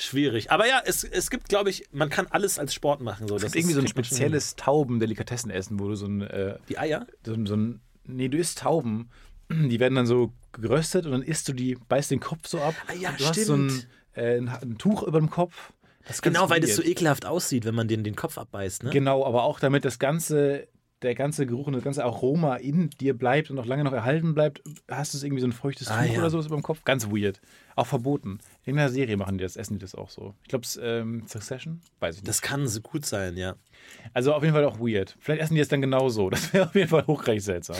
Speaker 1: Schwierig. Aber ja, es, es gibt, glaube ich, man kann alles als Sport machen. So.
Speaker 2: Das
Speaker 1: Das
Speaker 2: ist irgendwie so ein spezielles Tauben-Delikatessenessen, wo du so ein, äh.
Speaker 1: Die Eier?
Speaker 2: so, ein- so ein. Nee, du isst Tauben. Die werden dann so geröstet und dann isst du die, beißt den Kopf so ab.
Speaker 1: Ah, ja,
Speaker 2: du hast so ein,
Speaker 1: stimmt.
Speaker 2: äh, ein, ein Tuch über dem Kopf. Das
Speaker 1: Genau, weil das so ekelhaft aussieht, wenn man den, den Kopf abbeißt. Ne?
Speaker 2: Genau, aber auch damit das ganze, der ganze Geruch und das ganze Aroma in dir bleibt und auch lange noch erhalten bleibt, hast du es irgendwie so ein feuchtes
Speaker 1: Ah,
Speaker 2: Tuch
Speaker 1: ja.
Speaker 2: oder so über dem Kopf. Ganz weird. Auch verboten. In einer Serie machen die das, essen die das auch so. Ich glaube, ähm, Succession? Weiß ich nicht.
Speaker 1: Das kann so gut sein, ja.
Speaker 2: Also auf jeden Fall auch weird. Vielleicht essen die es dann genauso. [LAUGHS] Das wäre auf jeden Fall hochreich seltsam.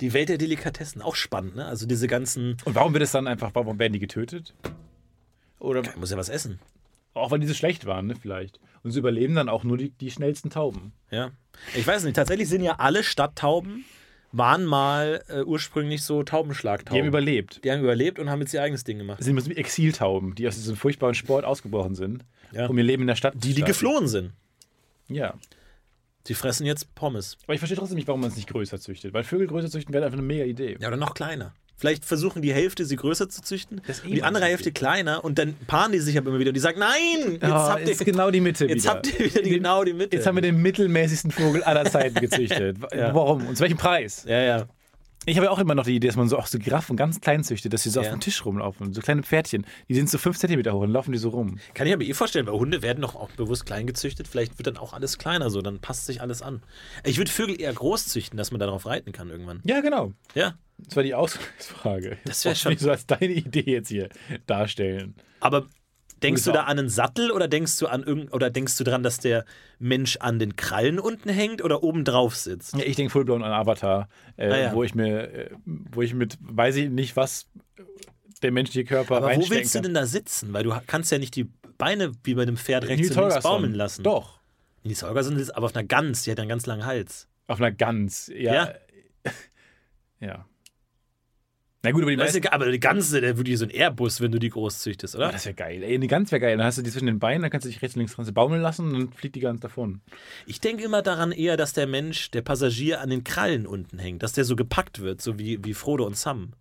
Speaker 1: Die Welt der Delikatessen, auch spannend, ne? Also diese ganzen.
Speaker 2: Und warum wird es dann einfach, warum werden die getötet? Oder
Speaker 1: Ich muss ja was essen.
Speaker 2: auch weil die so schlecht waren, ne, vielleicht. Und sie überleben dann auch nur die, die schnellsten Tauben.
Speaker 1: Ja. Ich weiß nicht, tatsächlich sind ja alle Stadttauben, waren mal äh, ursprünglich so Taubenschlagtauben.
Speaker 2: Die haben überlebt.
Speaker 1: Die haben überlebt und haben jetzt ihr eigenes Ding gemacht.
Speaker 2: Das sind Exiltauben, die aus diesem furchtbaren Sport ausgebrochen sind,
Speaker 1: Ja.
Speaker 2: um ihr Leben in der Stadt
Speaker 1: Die,
Speaker 2: zu
Speaker 1: die geflohen sind.
Speaker 2: Ja.
Speaker 1: Die fressen jetzt Pommes.
Speaker 2: Aber ich verstehe trotzdem nicht, warum man es nicht größer züchtet. Weil Vögel größer züchten wäre einfach eine mega Idee.
Speaker 1: Ja, oder noch kleiner. Vielleicht versuchen die Hälfte sie größer zu züchten,
Speaker 2: eh
Speaker 1: die andere Hälfte kleiner und dann paaren die sich aber immer wieder und die sagen, nein, jetzt
Speaker 2: Ah,
Speaker 1: habt ihr
Speaker 2: genau die Mitte
Speaker 1: jetzt
Speaker 2: wieder.
Speaker 1: habt ihr wieder die, genau die Mitte.
Speaker 2: Jetzt haben wir den mittelmäßigsten Vogel aller Zeiten gezüchtet. [LAUGHS]
Speaker 1: Ja.
Speaker 2: Warum? Und zu welchem Preis?
Speaker 1: ja, ja.
Speaker 2: Ich habe ja auch immer noch die Idee, dass man so auch so Giraffen ganz klein züchtet, dass sie so
Speaker 1: Ja.
Speaker 2: auf dem Tisch rumlaufen. So kleine Pferdchen. Die sind so fünf Zentimeter hoch und laufen die so rum.
Speaker 1: Kann ich mir eh vorstellen, weil Hunde werden doch auch bewusst klein gezüchtet. Vielleicht wird dann auch alles kleiner so, dann passt sich alles an. Ich würde Vögel eher groß züchten, dass man darauf reiten kann irgendwann.
Speaker 2: Ja, genau.
Speaker 1: Ja.
Speaker 2: Das war die Ausgangsfrage.
Speaker 1: Das wär
Speaker 2: Wollte ich
Speaker 1: schon-
Speaker 2: nicht so als deine Idee jetzt hier darstellen.
Speaker 1: Aber denkst du da an einen Sattel oder denkst du an irgend oder denkst du dran, dass der Mensch an den Krallen unten hängt oder oben drauf sitzt?
Speaker 2: Ja, ich denke fullblown an Avatar, äh,
Speaker 1: Ah, ja.
Speaker 2: wo ich mir, äh, wo ich mit, weiß ich nicht, was der menschliche Körper
Speaker 1: Aber wo willst du denn da sitzen? Weil du kannst ja nicht die Beine wie bei einem Pferd rechts
Speaker 2: Nils
Speaker 1: und links baumeln lassen.
Speaker 2: Doch.
Speaker 1: Nils Holgersson ist aber auf einer Gans, die hat einen ganz langen Hals.
Speaker 2: Auf einer Gans. Ja.
Speaker 1: Ja. [LAUGHS]
Speaker 2: Ja. Na gut, aber die meisten.
Speaker 1: aber die Ganze, der würde so ein Airbus, wenn du die groß züchtest,
Speaker 2: Oh,
Speaker 1: oder?
Speaker 2: das wäre geil. Ey, eine Gans wäre geil. Dann hast du die zwischen den Beinen, dann kannst du dich rechts und links dran baumeln lassen und dann fliegt die Gans davon.
Speaker 1: Ich denke immer daran eher, dass der Mensch, der Passagier an den Krallen unten hängt, dass der so gepackt wird, so wie, wie Frodo und Sam.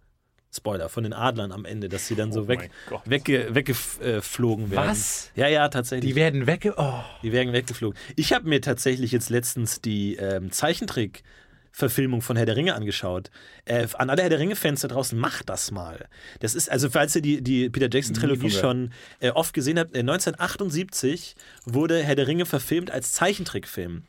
Speaker 1: Spoiler, von den Adlern am Ende, dass sie dann so
Speaker 2: Oh
Speaker 1: weg, wegge, weggeflogen werden.
Speaker 2: Was?
Speaker 1: Ja, ja, tatsächlich.
Speaker 2: Die werden wegge. Oh.
Speaker 1: Die werden weggeflogen. Ich habe mir tatsächlich jetzt letztens die ähm, Zeichentrick-Verfilmung von Herr der Ringe angeschaut. Äh, an alle Herr der Ringe-Fans da draußen, macht das mal. Das ist, also falls ihr die, die Peter Jackson-Trilogie schon äh, oft gesehen habt, äh, 1978 wurde Herr der Ringe verfilmt als Zeichentrickfilm.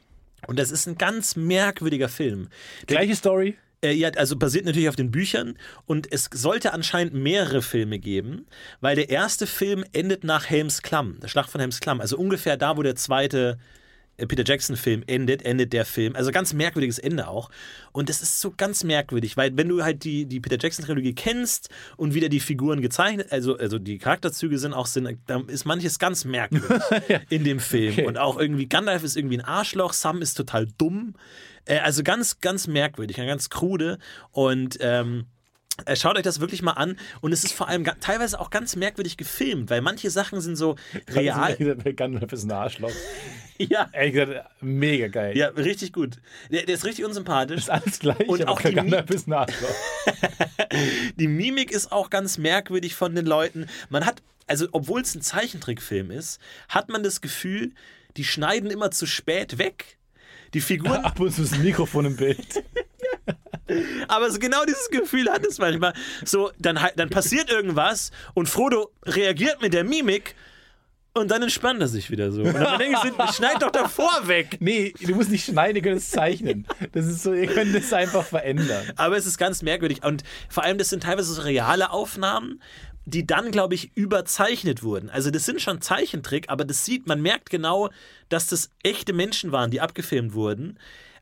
Speaker 1: Und das ist ein ganz merkwürdiger Film.
Speaker 2: Gleiche Story.
Speaker 1: Äh, ja, also basiert natürlich auf den Büchern und es sollte anscheinend mehrere Filme geben, weil der erste Film endet nach Helms Klamm, der Schlacht von Helms Klamm, also ungefähr da, wo der zweite Peter Jackson-Film endet, endet der Film. Also ganz merkwürdiges Ende auch. Und das ist so ganz merkwürdig, weil wenn du halt die, die Peter Jackson-Trilogie kennst und wieder die Figuren gezeichnet, also, also die Charakterzüge sind auch, sind, da ist manches ganz merkwürdig [LAUGHS] in dem Film.
Speaker 2: Okay.
Speaker 1: Und auch irgendwie, Gandalf ist irgendwie ein Arschloch, Sam ist total dumm. Äh, also ganz, ganz merkwürdig, ganz krude. Und ähm, äh, Schaut euch das wirklich mal an und es ist vor allem teilweise auch ganz merkwürdig gefilmt, weil manche Sachen sind so [LAUGHS] real.
Speaker 2: Gandalf ist ein Arschloch. [LAUGHS]
Speaker 1: Ja,
Speaker 2: Ehrlich gesagt, mega geil.
Speaker 1: ja, richtig gut. Der, der ist richtig unsympathisch.
Speaker 2: Ist alles gleich,
Speaker 1: Und auch die
Speaker 2: Gandalf ist ein Arschloch. [LAUGHS]
Speaker 1: Die Mimik ist auch ganz merkwürdig von den Leuten. Man hat, also obwohl es ein Zeichentrickfilm ist, hat man das Gefühl, die schneiden immer zu spät weg. Die Figuren,
Speaker 2: Ab und zu ist ein Mikrofon im Bild.
Speaker 1: Aber so genau dieses Gefühl hat es manchmal. So, dann, dann passiert irgendwas und Frodo reagiert mit der Mimik und dann entspannt er sich wieder so. Und dann denke ich, schneid doch davor weg.
Speaker 2: Nee, du musst nicht schneiden, ihr könnt es zeichnen. Das ist so, ihr könnt es einfach verändern.
Speaker 1: Aber es ist ganz merkwürdig. Und vor allem, das sind teilweise so reale Aufnahmen, die dann, glaube ich, überzeichnet wurden. Also das sind schon Zeichentrick, aber das sieht, man merkt genau, dass das echte Menschen waren, die abgefilmt wurden.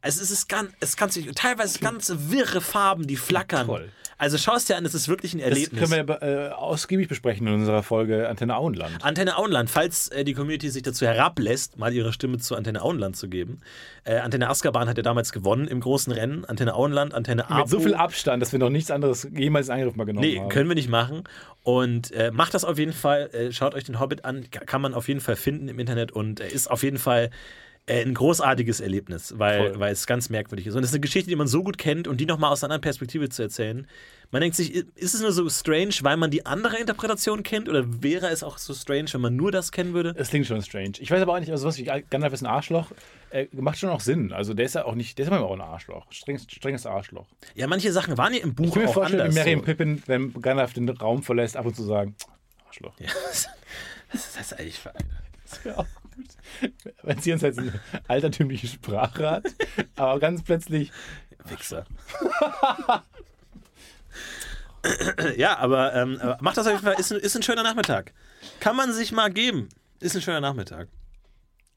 Speaker 1: Also es ist ganz, es kann sich teilweise ganz wirre Farben, die flackern.
Speaker 2: Toll.
Speaker 1: Also schau es dir an, es ist wirklich ein
Speaker 2: Das
Speaker 1: Erlebnis.
Speaker 2: können wir äh, ausgiebig besprechen in unserer Folge Antenne Auenland.
Speaker 1: Antenne Auenland, falls äh, die Community sich dazu herablässt, mal ihre Stimme zu Antenne Auenland zu geben. Äh, Antenne Azkaban hat ja damals gewonnen im großen Rennen. Antenne Auenland, Antenne Apo.
Speaker 2: Mit so viel Abstand, dass wir noch nichts anderes jemals in Angriff mal genommen
Speaker 1: Nee,
Speaker 2: haben.
Speaker 1: können wir nicht machen. Und äh, macht das auf jeden Fall. Äh, schaut euch den Hobbit an. Ka- Kann man auf jeden Fall finden im Internet und äh, ist auf jeden Fall ein großartiges Erlebnis, weil,
Speaker 2: Voll.
Speaker 1: weil es ganz merkwürdig ist. Und es ist eine Geschichte, die man so gut kennt und die nochmal aus einer anderen Perspektive zu erzählen. Man denkt sich, ist es nur so strange, weil man die andere Interpretation kennt? Oder wäre es auch so strange, wenn man nur das kennen würde?
Speaker 2: Es klingt schon strange. Ich weiß aber auch nicht, also sowas wie Gandalf ist ein Arschloch, äh, macht schon auch Sinn. Also der ist ja auch nicht, der ist manchmal auch ein Arschloch. Strenges, strenges Arschloch.
Speaker 1: Ja, manche Sachen waren ja im Buch
Speaker 2: Ich kann mir
Speaker 1: auch
Speaker 2: vorstellen,
Speaker 1: anders. so.
Speaker 2: und Pippin, wenn Gandalf den Raum verlässt, ab und zu sagen, Arschloch.
Speaker 1: Ja, [LAUGHS] was ist das eigentlich für eine?
Speaker 2: Wenn sie uns jetzt eine altertümliche Sprache hat, aber ganz plötzlich
Speaker 1: Wichser. ja, aber ähm, aber macht das auf jeden Fall, ist ein, ist ein schöner Nachmittag. Kann man sich mal geben. Ist ein schöner Nachmittag.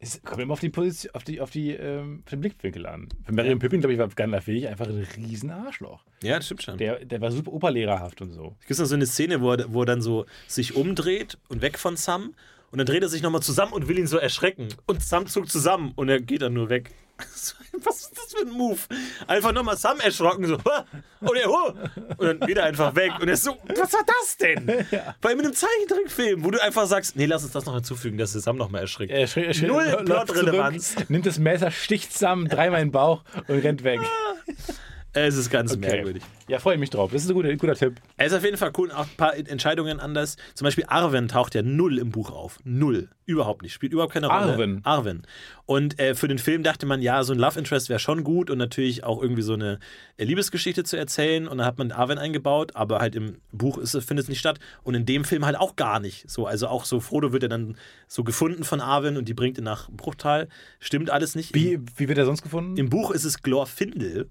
Speaker 2: Es kommt immer auf die Position, auf die, auf die, ähm, auf den Blickwinkel an. Für Mary und Pippin, glaube ich, war Gandalf wirklich einfach ein riesen Arschloch.
Speaker 1: Ja, das stimmt schon.
Speaker 2: Der, der war super operlehrerhaft und so.
Speaker 1: Es gibt noch so eine Szene, wo er, wo er dann so sich umdreht und weg von Sam und dann dreht er sich nochmal zusammen und will ihn so erschrecken. Und Sam zuckt zusammen und er geht dann nur weg. [LAUGHS] Was ist das für ein Move? Einfach nochmal Sam erschrocken, so, und er, "Huh!" und dann geht er einfach weg. Und er ist so, was war das denn? [LAUGHS] Allem in einem Zeichentrickfilm, wo du einfach sagst, nee, lass uns das noch hinzufügen, dass der Sam nochmal erschrickt.
Speaker 2: Er schrie, schrie,
Speaker 1: Null Plotrelevanz.
Speaker 2: Nimmt das Messer, sticht zusammen, dreimal in den Bauch und rennt weg.
Speaker 1: Es ist ganz
Speaker 2: Okay.
Speaker 1: merkwürdig.
Speaker 2: Ja, freue mich drauf. Das ist ein guter, guter Tipp.
Speaker 1: Er ist auf jeden Fall cool, auch ein paar Entscheidungen anders. Zum Beispiel Arwen taucht ja null im Buch auf. Null. Überhaupt nicht. Spielt überhaupt keine Rolle.
Speaker 2: Arwen?
Speaker 1: Arwen. Und äh, für den Film dachte man, ja, so ein Love Interest wäre schon gut und natürlich auch irgendwie so eine äh, Liebesgeschichte zu erzählen. Und dann hat man Arwen eingebaut, aber halt im Buch ist, es- findet es nicht statt. Und in dem Film halt auch gar nicht. So, also auch so, Frodo wird ja dann so gefunden von Arwen und die bringt ihn nach Bruchtal. Stimmt alles nicht.
Speaker 2: Wie, wie wird er sonst gefunden?
Speaker 1: Im Buch ist es Glorfindel,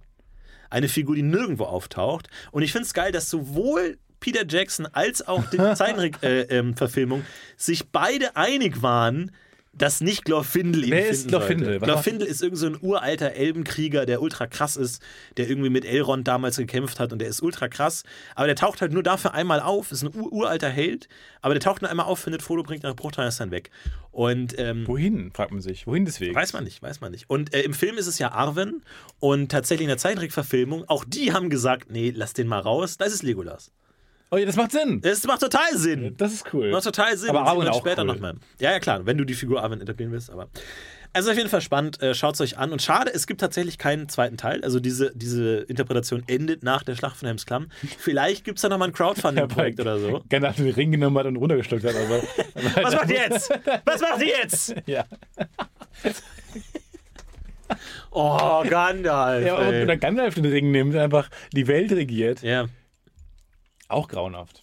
Speaker 1: eine Figur, die nirgendwo auftaucht. Und ich finde es geil, dass sowohl Peter Jackson als auch die [LAUGHS] Zeichentrick-Verfilmung sich beide einig waren, dass nicht Glorfindel ihn
Speaker 2: Wer
Speaker 1: finden
Speaker 2: ist Glorfindel?
Speaker 1: sollte. Glorfindel ist irgend so ein uralter Elbenkrieger, der ultra krass ist, der irgendwie mit Elrond damals gekämpft hat und der ist ultra krass. Aber der taucht halt nur dafür einmal auf, ist ein ur uralter Held, aber der taucht nur einmal auf, findet Foto, bringt nach Bruchteil ist dann weg. Und ähm,
Speaker 2: Wohin, fragt man sich. Wohin deswegen?
Speaker 1: Weiß man nicht, weiß man nicht. Und äh, im Film ist es ja Arwen und tatsächlich in der Zeichentrickverfilmung, auch die haben gesagt, nee, lass den mal raus, das ist Legolas.
Speaker 2: Oh ja, das macht Sinn.
Speaker 1: Das macht total Sinn.
Speaker 2: Das ist cool.
Speaker 1: Macht total Sinn.
Speaker 2: Aber
Speaker 1: Und
Speaker 2: Arwen auch
Speaker 1: später
Speaker 2: cool.
Speaker 1: nochmal. Ja, ja, klar, wenn du die Figur Arwen etablieren willst, aber. Also auf jeden Fall spannend, äh, schaut es euch an. Und schade, es gibt tatsächlich keinen zweiten Teil. Also diese, diese Interpretation endet nach der Schlacht von Helms Klamm. Vielleicht gibt es da nochmal ein Crowdfunding-Projekt oder so.
Speaker 2: Gandalf den Ring genommen hat und runtergeschluckt hat. Also. [LAUGHS]
Speaker 1: Was macht ihr jetzt? Was macht ihr jetzt? [LAUGHS]
Speaker 2: ja.
Speaker 1: Oh, Gandalf.
Speaker 2: ja
Speaker 1: ey.
Speaker 2: oder Gandalf den Ring nimmt, einfach die Welt regiert.
Speaker 1: ja.
Speaker 2: Auch grauenhaft.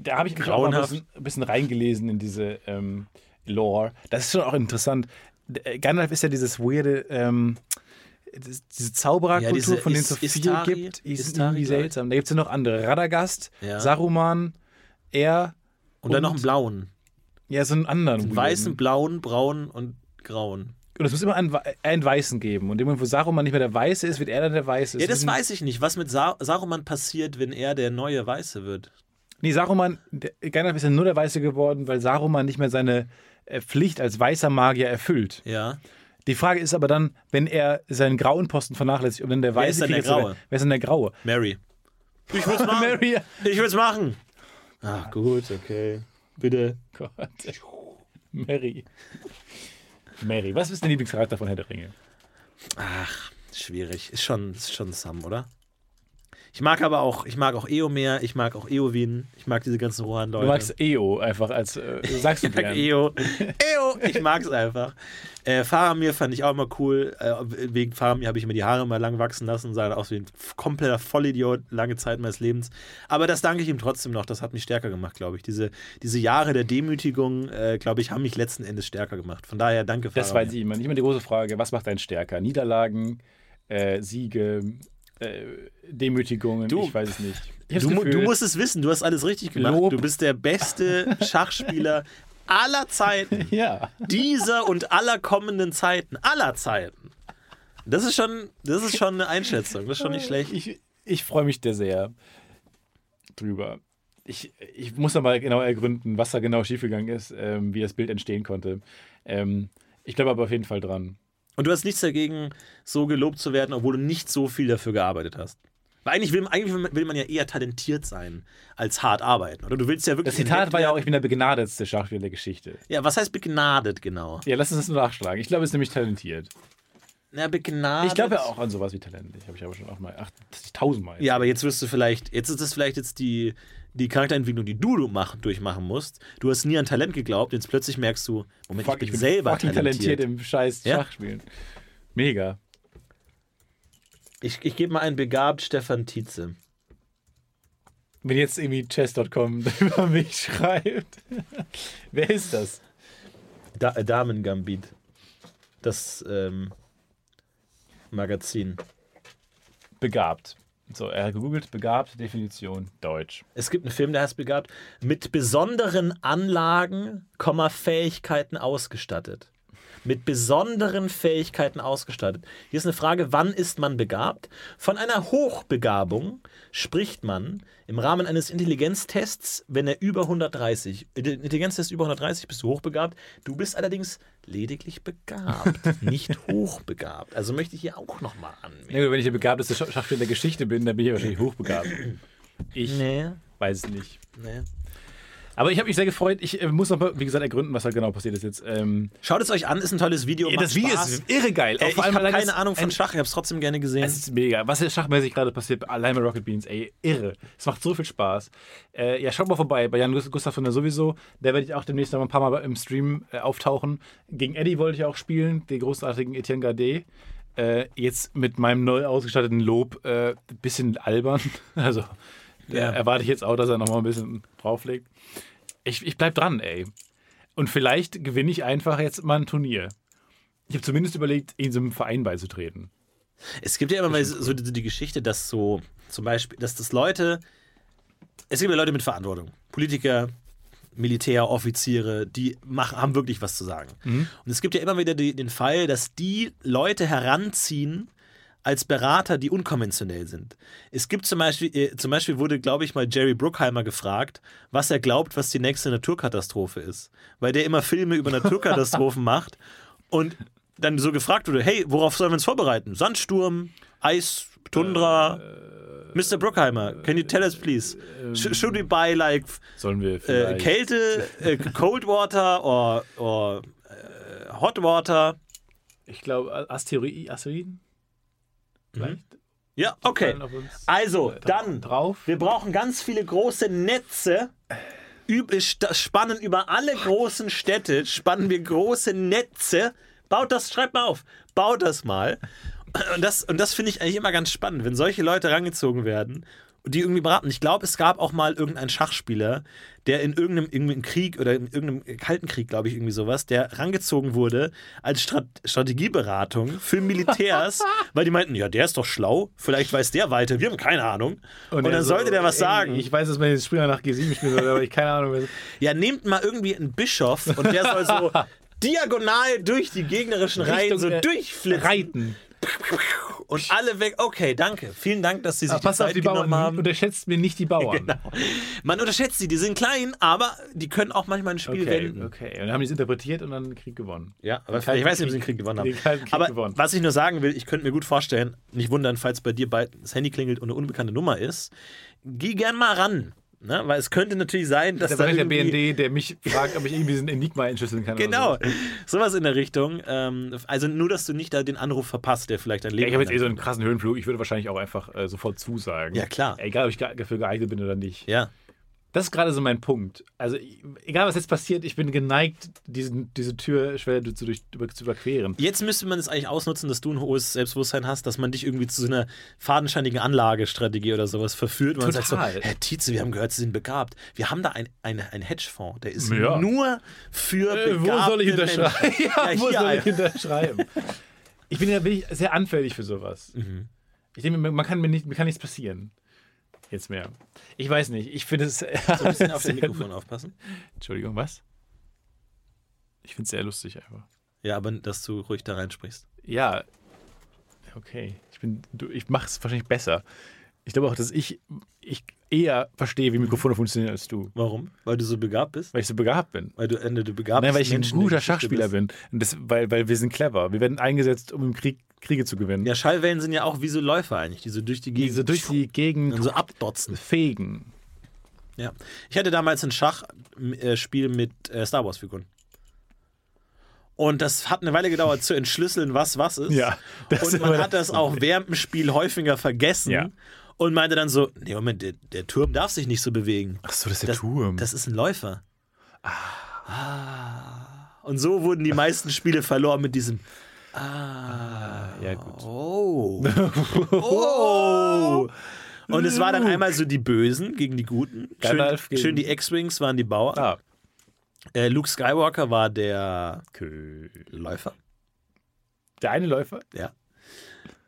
Speaker 2: Da habe ich mich auch ein bisschen, ein bisschen reingelesen in diese ähm, Lore. Das ist schon auch interessant. Äh, Gandalf ist ja dieses weirde, ähm, diese Zaubererkultur,
Speaker 1: Ja, diese
Speaker 2: von denen es so viel
Speaker 1: Istari-
Speaker 2: gibt. Ist
Speaker 1: Istari,
Speaker 2: irgendwie seltsam. Da gibt es ja noch andere. Radagast,
Speaker 1: Ja.
Speaker 2: Saruman, er
Speaker 1: Und dann noch einen blauen.
Speaker 2: ja, so einen anderen.
Speaker 1: Einen weißen, blauen, braunen und grauen.
Speaker 2: Und es muss immer einen, einen Weißen geben. Und in dem Moment, wo Saruman nicht mehr der Weiße ist, wird er dann der Weiße.
Speaker 1: Ja, das weiß ich nicht. Was mit Sa Saruman passiert, wenn er der neue Weiße wird?
Speaker 2: Nee, Saruman, der, Gandalf ist ja nur der Weiße geworden, weil Saruman nicht mehr seine äh, Pflicht als weißer Magier erfüllt.
Speaker 1: Ja.
Speaker 2: Die Frage ist aber dann, wenn er seinen grauen Posten vernachlässigt und dann der Weiße
Speaker 1: ist dann der Graue?
Speaker 2: Wer ist denn der Graue?
Speaker 1: Mary. Ich will's [LAUGHS] machen.
Speaker 2: Mary.
Speaker 1: Ich will's machen. Ach, gut, okay. Bitte.
Speaker 2: Gott. [LAUGHS] Mary. Mary. Was ist dein Lieblingscharakter von Herr der Ringe?
Speaker 1: Ach, schwierig. Ist schon, ist schon Sam, oder? Ich mag aber auch, ich mag auch Eomer, ich mag auch Eowyn, ich mag diese ganzen Rohan-Leute.
Speaker 2: Du magst EO einfach als, äh, sagst du
Speaker 1: Ich mag. Eo. Eo, ich mag's einfach. Äh, Faramir fand ich auch immer cool. Äh, wegen Faramir habe ich mir die Haare mal lang wachsen lassen, sah aus wie ein kompletter Vollidiot lange Zeit meines Lebens. Aber das danke ich ihm trotzdem noch. Das hat mich stärker gemacht, glaube ich. Diese, diese Jahre der Demütigung, äh, glaube ich, haben mich letzten Endes stärker gemacht. Von daher danke
Speaker 2: Das
Speaker 1: Faramir.
Speaker 2: weiß ich immer. Nicht immer die große Frage, was macht einen stärker? Niederlagen, äh, Siege, äh, Demütigungen,
Speaker 1: Du-
Speaker 2: ich weiß es nicht.
Speaker 1: Du, mu- du
Speaker 2: Gefühl,
Speaker 1: musst es wissen, du hast alles richtig gemacht.
Speaker 2: Lob.
Speaker 1: Du bist der beste Schachspieler aller Zeiten. [LAUGHS]
Speaker 2: Ja.
Speaker 1: Dieser und aller kommenden Zeiten. Aller Zeiten. Das ist schon, das ist schon eine Einschätzung. Das ist schon nicht schlecht.
Speaker 2: Ich, ich freue mich da sehr drüber. Ich, ich muss aber genau ergründen, was da genau schiefgegangen ist, ähm, wie das Bild entstehen konnte. Ähm, ich bleibe aber auf jeden Fall dran.
Speaker 1: Und du hast nichts dagegen, so gelobt zu werden, obwohl du nicht so viel dafür gearbeitet hast. Weil eigentlich will, eigentlich will man- man ja eher talentiert sein, als hart arbeiten. Oder du willst ja wirklich.
Speaker 2: Das Zitat war ja auch, ich bin der begnadetste Schachspieler der Geschichte.
Speaker 1: Ja, was heißt begnadet genau?
Speaker 2: Ja, lass uns das nur nachschlagen. Ich glaube, es ist nämlich talentiert.
Speaker 1: Na, begnadet.
Speaker 2: Ich glaube ja auch an sowas wie Talent. Ich habe ich aber schon auch mal, ach, das ist tausendmal.
Speaker 1: Ja, aber jetzt wirst du vielleicht, jetzt ist das vielleicht jetzt die, die Charakterentwicklung, die du machen, durchmachen musst. Du hast nie an Talent geglaubt, jetzt plötzlich merkst du, Moment,
Speaker 2: Fuck,
Speaker 1: ich bin,
Speaker 2: ich bin
Speaker 1: selber talentiert.
Speaker 2: talentiert im scheiß
Speaker 1: Ja?
Speaker 2: Schachspielen. Mega.
Speaker 1: Ich, ich gebe mal einen begabt Stefan Tietze.
Speaker 2: Wenn jetzt irgendwie chess.com [LAUGHS] über mich schreibt. [LAUGHS] Wer ist das?
Speaker 1: Da, äh, Damen-Gambit. Das ähm, Magazin.
Speaker 2: Begabt. So, er hat gegoogelt, begabt, Definition, Deutsch.
Speaker 1: Es gibt einen Film, der heißt begabt, mit besonderen Anlagen, Fähigkeiten ausgestattet. Mit besonderen Fähigkeiten ausgestattet. Hier ist eine Frage, wann ist man begabt? Von einer Hochbegabung spricht man im Rahmen eines Intelligenztests, wenn er über 130, Intelligenztest über 130 bist du hochbegabt. Du bist allerdings lediglich begabt, [LAUGHS] nicht hochbegabt. Also möchte ich hier auch nochmal anmerken.
Speaker 2: Ja, wenn ich der begabteste Sch- Schachspieler der Geschichte bin, dann bin ich wahrscheinlich hochbegabt. Ich
Speaker 1: Nee,
Speaker 2: weiß es nicht.
Speaker 1: nee.
Speaker 2: Aber ich habe mich sehr gefreut. Ich äh, muss noch mal, wie gesagt, ergründen, was da genau passiert ist jetzt. Ähm,
Speaker 1: Schaut es euch an, ist ein tolles Video. macht
Speaker 2: das Video
Speaker 1: Spaß.
Speaker 2: ist irre geil. Auch
Speaker 1: ich habe keine Ahnung von
Speaker 2: ein-
Speaker 1: Schach, ich habe es trotzdem gerne gesehen.
Speaker 2: Es ist mega. Was hier schachmäßig gerade passiert, allein bei Rocket Beans, ey, irre. Es macht so viel Spaß. Äh, ja, schaut mal vorbei bei Jan Gustav von der sowieso. Der werde ich auch demnächst noch ein paar Mal im Stream äh, auftauchen. Gegen Eddie wollte ich auch spielen, den großartigen Etienne Gardet. Äh, jetzt mit meinem neu ausgestatteten Lob äh, bisschen albern. [LAUGHS] Also
Speaker 1: Ja.
Speaker 2: erwarte ich jetzt auch, dass er noch mal ein bisschen drauflegt. Ich, ich bleib dran, ey. Und vielleicht gewinne ich einfach jetzt mal ein Turnier. Ich habe zumindest überlegt, in so einem Verein beizutreten.
Speaker 1: Es gibt ja immer mal so die, die Geschichte, dass so zum Beispiel, dass das Leute, es gibt ja Leute mit Verantwortung, Politiker, Militär, Offiziere, die machen, haben wirklich was zu sagen. Und es gibt ja immer wieder die, den Fall, dass die Leute heranziehen als Berater, die unkonventionell sind. Es gibt zum Beispiel, äh, zum Beispiel wurde, glaube ich, mal Jerry Bruckheimer gefragt, was er glaubt, was die nächste Naturkatastrophe ist. Weil der immer Filme über Naturkatastrophen [LAUGHS] macht und dann so gefragt wurde, hey, worauf sollen wir uns vorbereiten? Sandsturm, Eis, Tundra, Mr. Bruckheimer, can you tell us please? Sh should we buy like
Speaker 2: Sollen wir
Speaker 1: äh. Kälte, äh, Cold Water or, or äh, Hot Water?
Speaker 2: ich glaube, Asteroiden? Vielleicht?
Speaker 1: Ja, okay. Also,
Speaker 2: äh,
Speaker 1: dann,
Speaker 2: Drauf.
Speaker 1: wir brauchen ganz viele große Netze. Üb spannen über alle großen Städte, spannen wir große Netze. Baut das, schreibt mal auf, baut das mal. Und das, und das finde ich eigentlich immer ganz spannend, wenn solche Leute rangezogen werden die irgendwie beraten. Ich glaube, es gab auch mal irgendeinen Schachspieler, der in irgendeinem, irgendeinem Krieg oder in irgendeinem Kalten Krieg, glaube ich, irgendwie sowas, der rangezogen wurde als Strat Strategieberatung für Militärs, [LAUGHS] weil die meinten, ja, der ist doch schlau, vielleicht weiß der weiter, wir haben keine Ahnung. Und,
Speaker 2: er
Speaker 1: dann
Speaker 2: so,
Speaker 1: sollte der was sagen.
Speaker 2: Ich weiß, dass man jetzt Spieler nach G7 spielen soll, aber ich keine Ahnung.
Speaker 1: Ja, nehmt mal irgendwie einen Bischof und der soll so [LAUGHS] diagonal durch die gegnerischen Reihen
Speaker 2: Richtung
Speaker 1: so
Speaker 2: der-
Speaker 1: durchflitzen.
Speaker 2: Reiten.
Speaker 1: Und alle weg. Okay, danke. Vielen Dank, dass Sie sich
Speaker 2: Aber pass
Speaker 1: die
Speaker 2: auf
Speaker 1: Zeit
Speaker 2: die Bauern.
Speaker 1: genommen haben.
Speaker 2: Unterschätzt mir nicht die [LAUGHS] Bauern.
Speaker 1: Genau. Man unterschätzt sie, die sind klein, aber die können auch manchmal ein Spiel
Speaker 2: Okay,
Speaker 1: wenden.
Speaker 2: okay. Und dann haben die es interpretiert und dann den Krieg gewonnen.
Speaker 1: Ja, aber ich weiß nicht, ob sie den
Speaker 2: Krieg-
Speaker 1: gewonnen haben.
Speaker 2: den Krieg
Speaker 1: aber
Speaker 2: gewonnen.
Speaker 1: was ich nur sagen will, ich könnte mir gut vorstellen, nicht wundern, falls bei dir bald das Handy klingelt und eine unbekannte Nummer ist, geh gern mal ran. Ne? Weil es könnte natürlich sein, dass
Speaker 2: Da
Speaker 1: da
Speaker 2: war der
Speaker 1: irgendwie...
Speaker 2: BND, der mich fragt, ob ich irgendwie diesen Enigma entschlüsseln kann.
Speaker 1: Genau,
Speaker 2: so.
Speaker 1: sowas in der Richtung. Ähm, also nur, dass du nicht da den Anruf verpasst, der vielleicht dein Leben
Speaker 2: Ja, ich habe jetzt eh so einen krassen Höhenflug. Ich würde wahrscheinlich auch einfach äh, sofort zusagen.
Speaker 1: Ja, klar.
Speaker 2: Egal, ob ich dafür geeignet bin oder nicht.
Speaker 1: Ja,
Speaker 2: Das ist gerade so mein Punkt. Also, egal was jetzt passiert, ich bin geneigt, diesen, diese Türschwelle zu, durch, zu überqueren.
Speaker 1: Jetzt müsste man es eigentlich ausnutzen, dass du ein hohes Selbstbewusstsein hast, dass man dich irgendwie zu so einer fadenscheinigen Anlagestrategie oder sowas verführt. Und man sagt so. Herr Tietze, wir haben gehört, Sie sind begabt. Wir haben da ein, ein, ein Hedgefonds, der ist
Speaker 2: Ja.
Speaker 1: nur für
Speaker 2: Äh, wo soll ich unterschreiben? [LAUGHS] Ja,
Speaker 1: Ja, [LAUGHS]
Speaker 2: wo soll ich
Speaker 1: ein.
Speaker 2: unterschreiben? Ich bin ja bin ich sehr anfällig für sowas.
Speaker 1: Mhm.
Speaker 2: Ich denke, man kann mir, nicht, mir kann nichts passieren. Jetzt mehr. Ich weiß nicht. Ich finde es.
Speaker 1: So ein bisschen auf [LAUGHS] das Mikrofon aufpassen.
Speaker 2: Entschuldigung, was? Ich finde es sehr lustig einfach.
Speaker 1: Ja, aber dass du ruhig da reinsprichst.
Speaker 2: Ja. Okay. Ich, bin, ich mache es wahrscheinlich besser. Ich glaube auch, dass ich, ich eher verstehe, wie Mikrofone funktionieren als du.
Speaker 1: Warum? Weil du so begabt bist?
Speaker 2: Weil ich so begabt bin.
Speaker 1: Weil du Ende du begabt
Speaker 2: Nein, weil ich ein
Speaker 1: Menschen in
Speaker 2: guter Schachspieler
Speaker 1: bist.
Speaker 2: bin. Und das, weil, weil wir sind clever. Wir werden eingesetzt, um im Krieg Kriege zu gewinnen.
Speaker 1: Ja, Schallwellen sind ja auch wie so Läufer eigentlich, die so durch die Gegend
Speaker 2: Die so durch die Gegend
Speaker 1: und so abdotzen.
Speaker 2: fegen.
Speaker 1: Ja. Ich hatte damals ein Schachspiel mit äh, Star Wars-Figuren. Und das hat eine Weile gedauert zu entschlüsseln, was was ist.
Speaker 2: Ja, das
Speaker 1: und man hat das auch während dem Spiel häufiger vergessen.
Speaker 2: Ja.
Speaker 1: Und meinte dann so, nee, Moment, der, der Turm darf sich nicht so bewegen.
Speaker 2: Ach so, das ist der
Speaker 1: Das,
Speaker 2: Turm.
Speaker 1: das ist ein Läufer. Ah. Und so wurden die meisten Spiele verloren mit diesem
Speaker 2: ja, gut.
Speaker 1: Oh. [LAUGHS] oh. Und es war dann einmal so die Bösen gegen die Guten. Schön, schön die X-Wings waren die Bauern.
Speaker 2: Ah.
Speaker 1: Äh, Luke Skywalker war der
Speaker 2: Okay.
Speaker 1: Läufer.
Speaker 2: Der eine Läufer.
Speaker 1: Ja.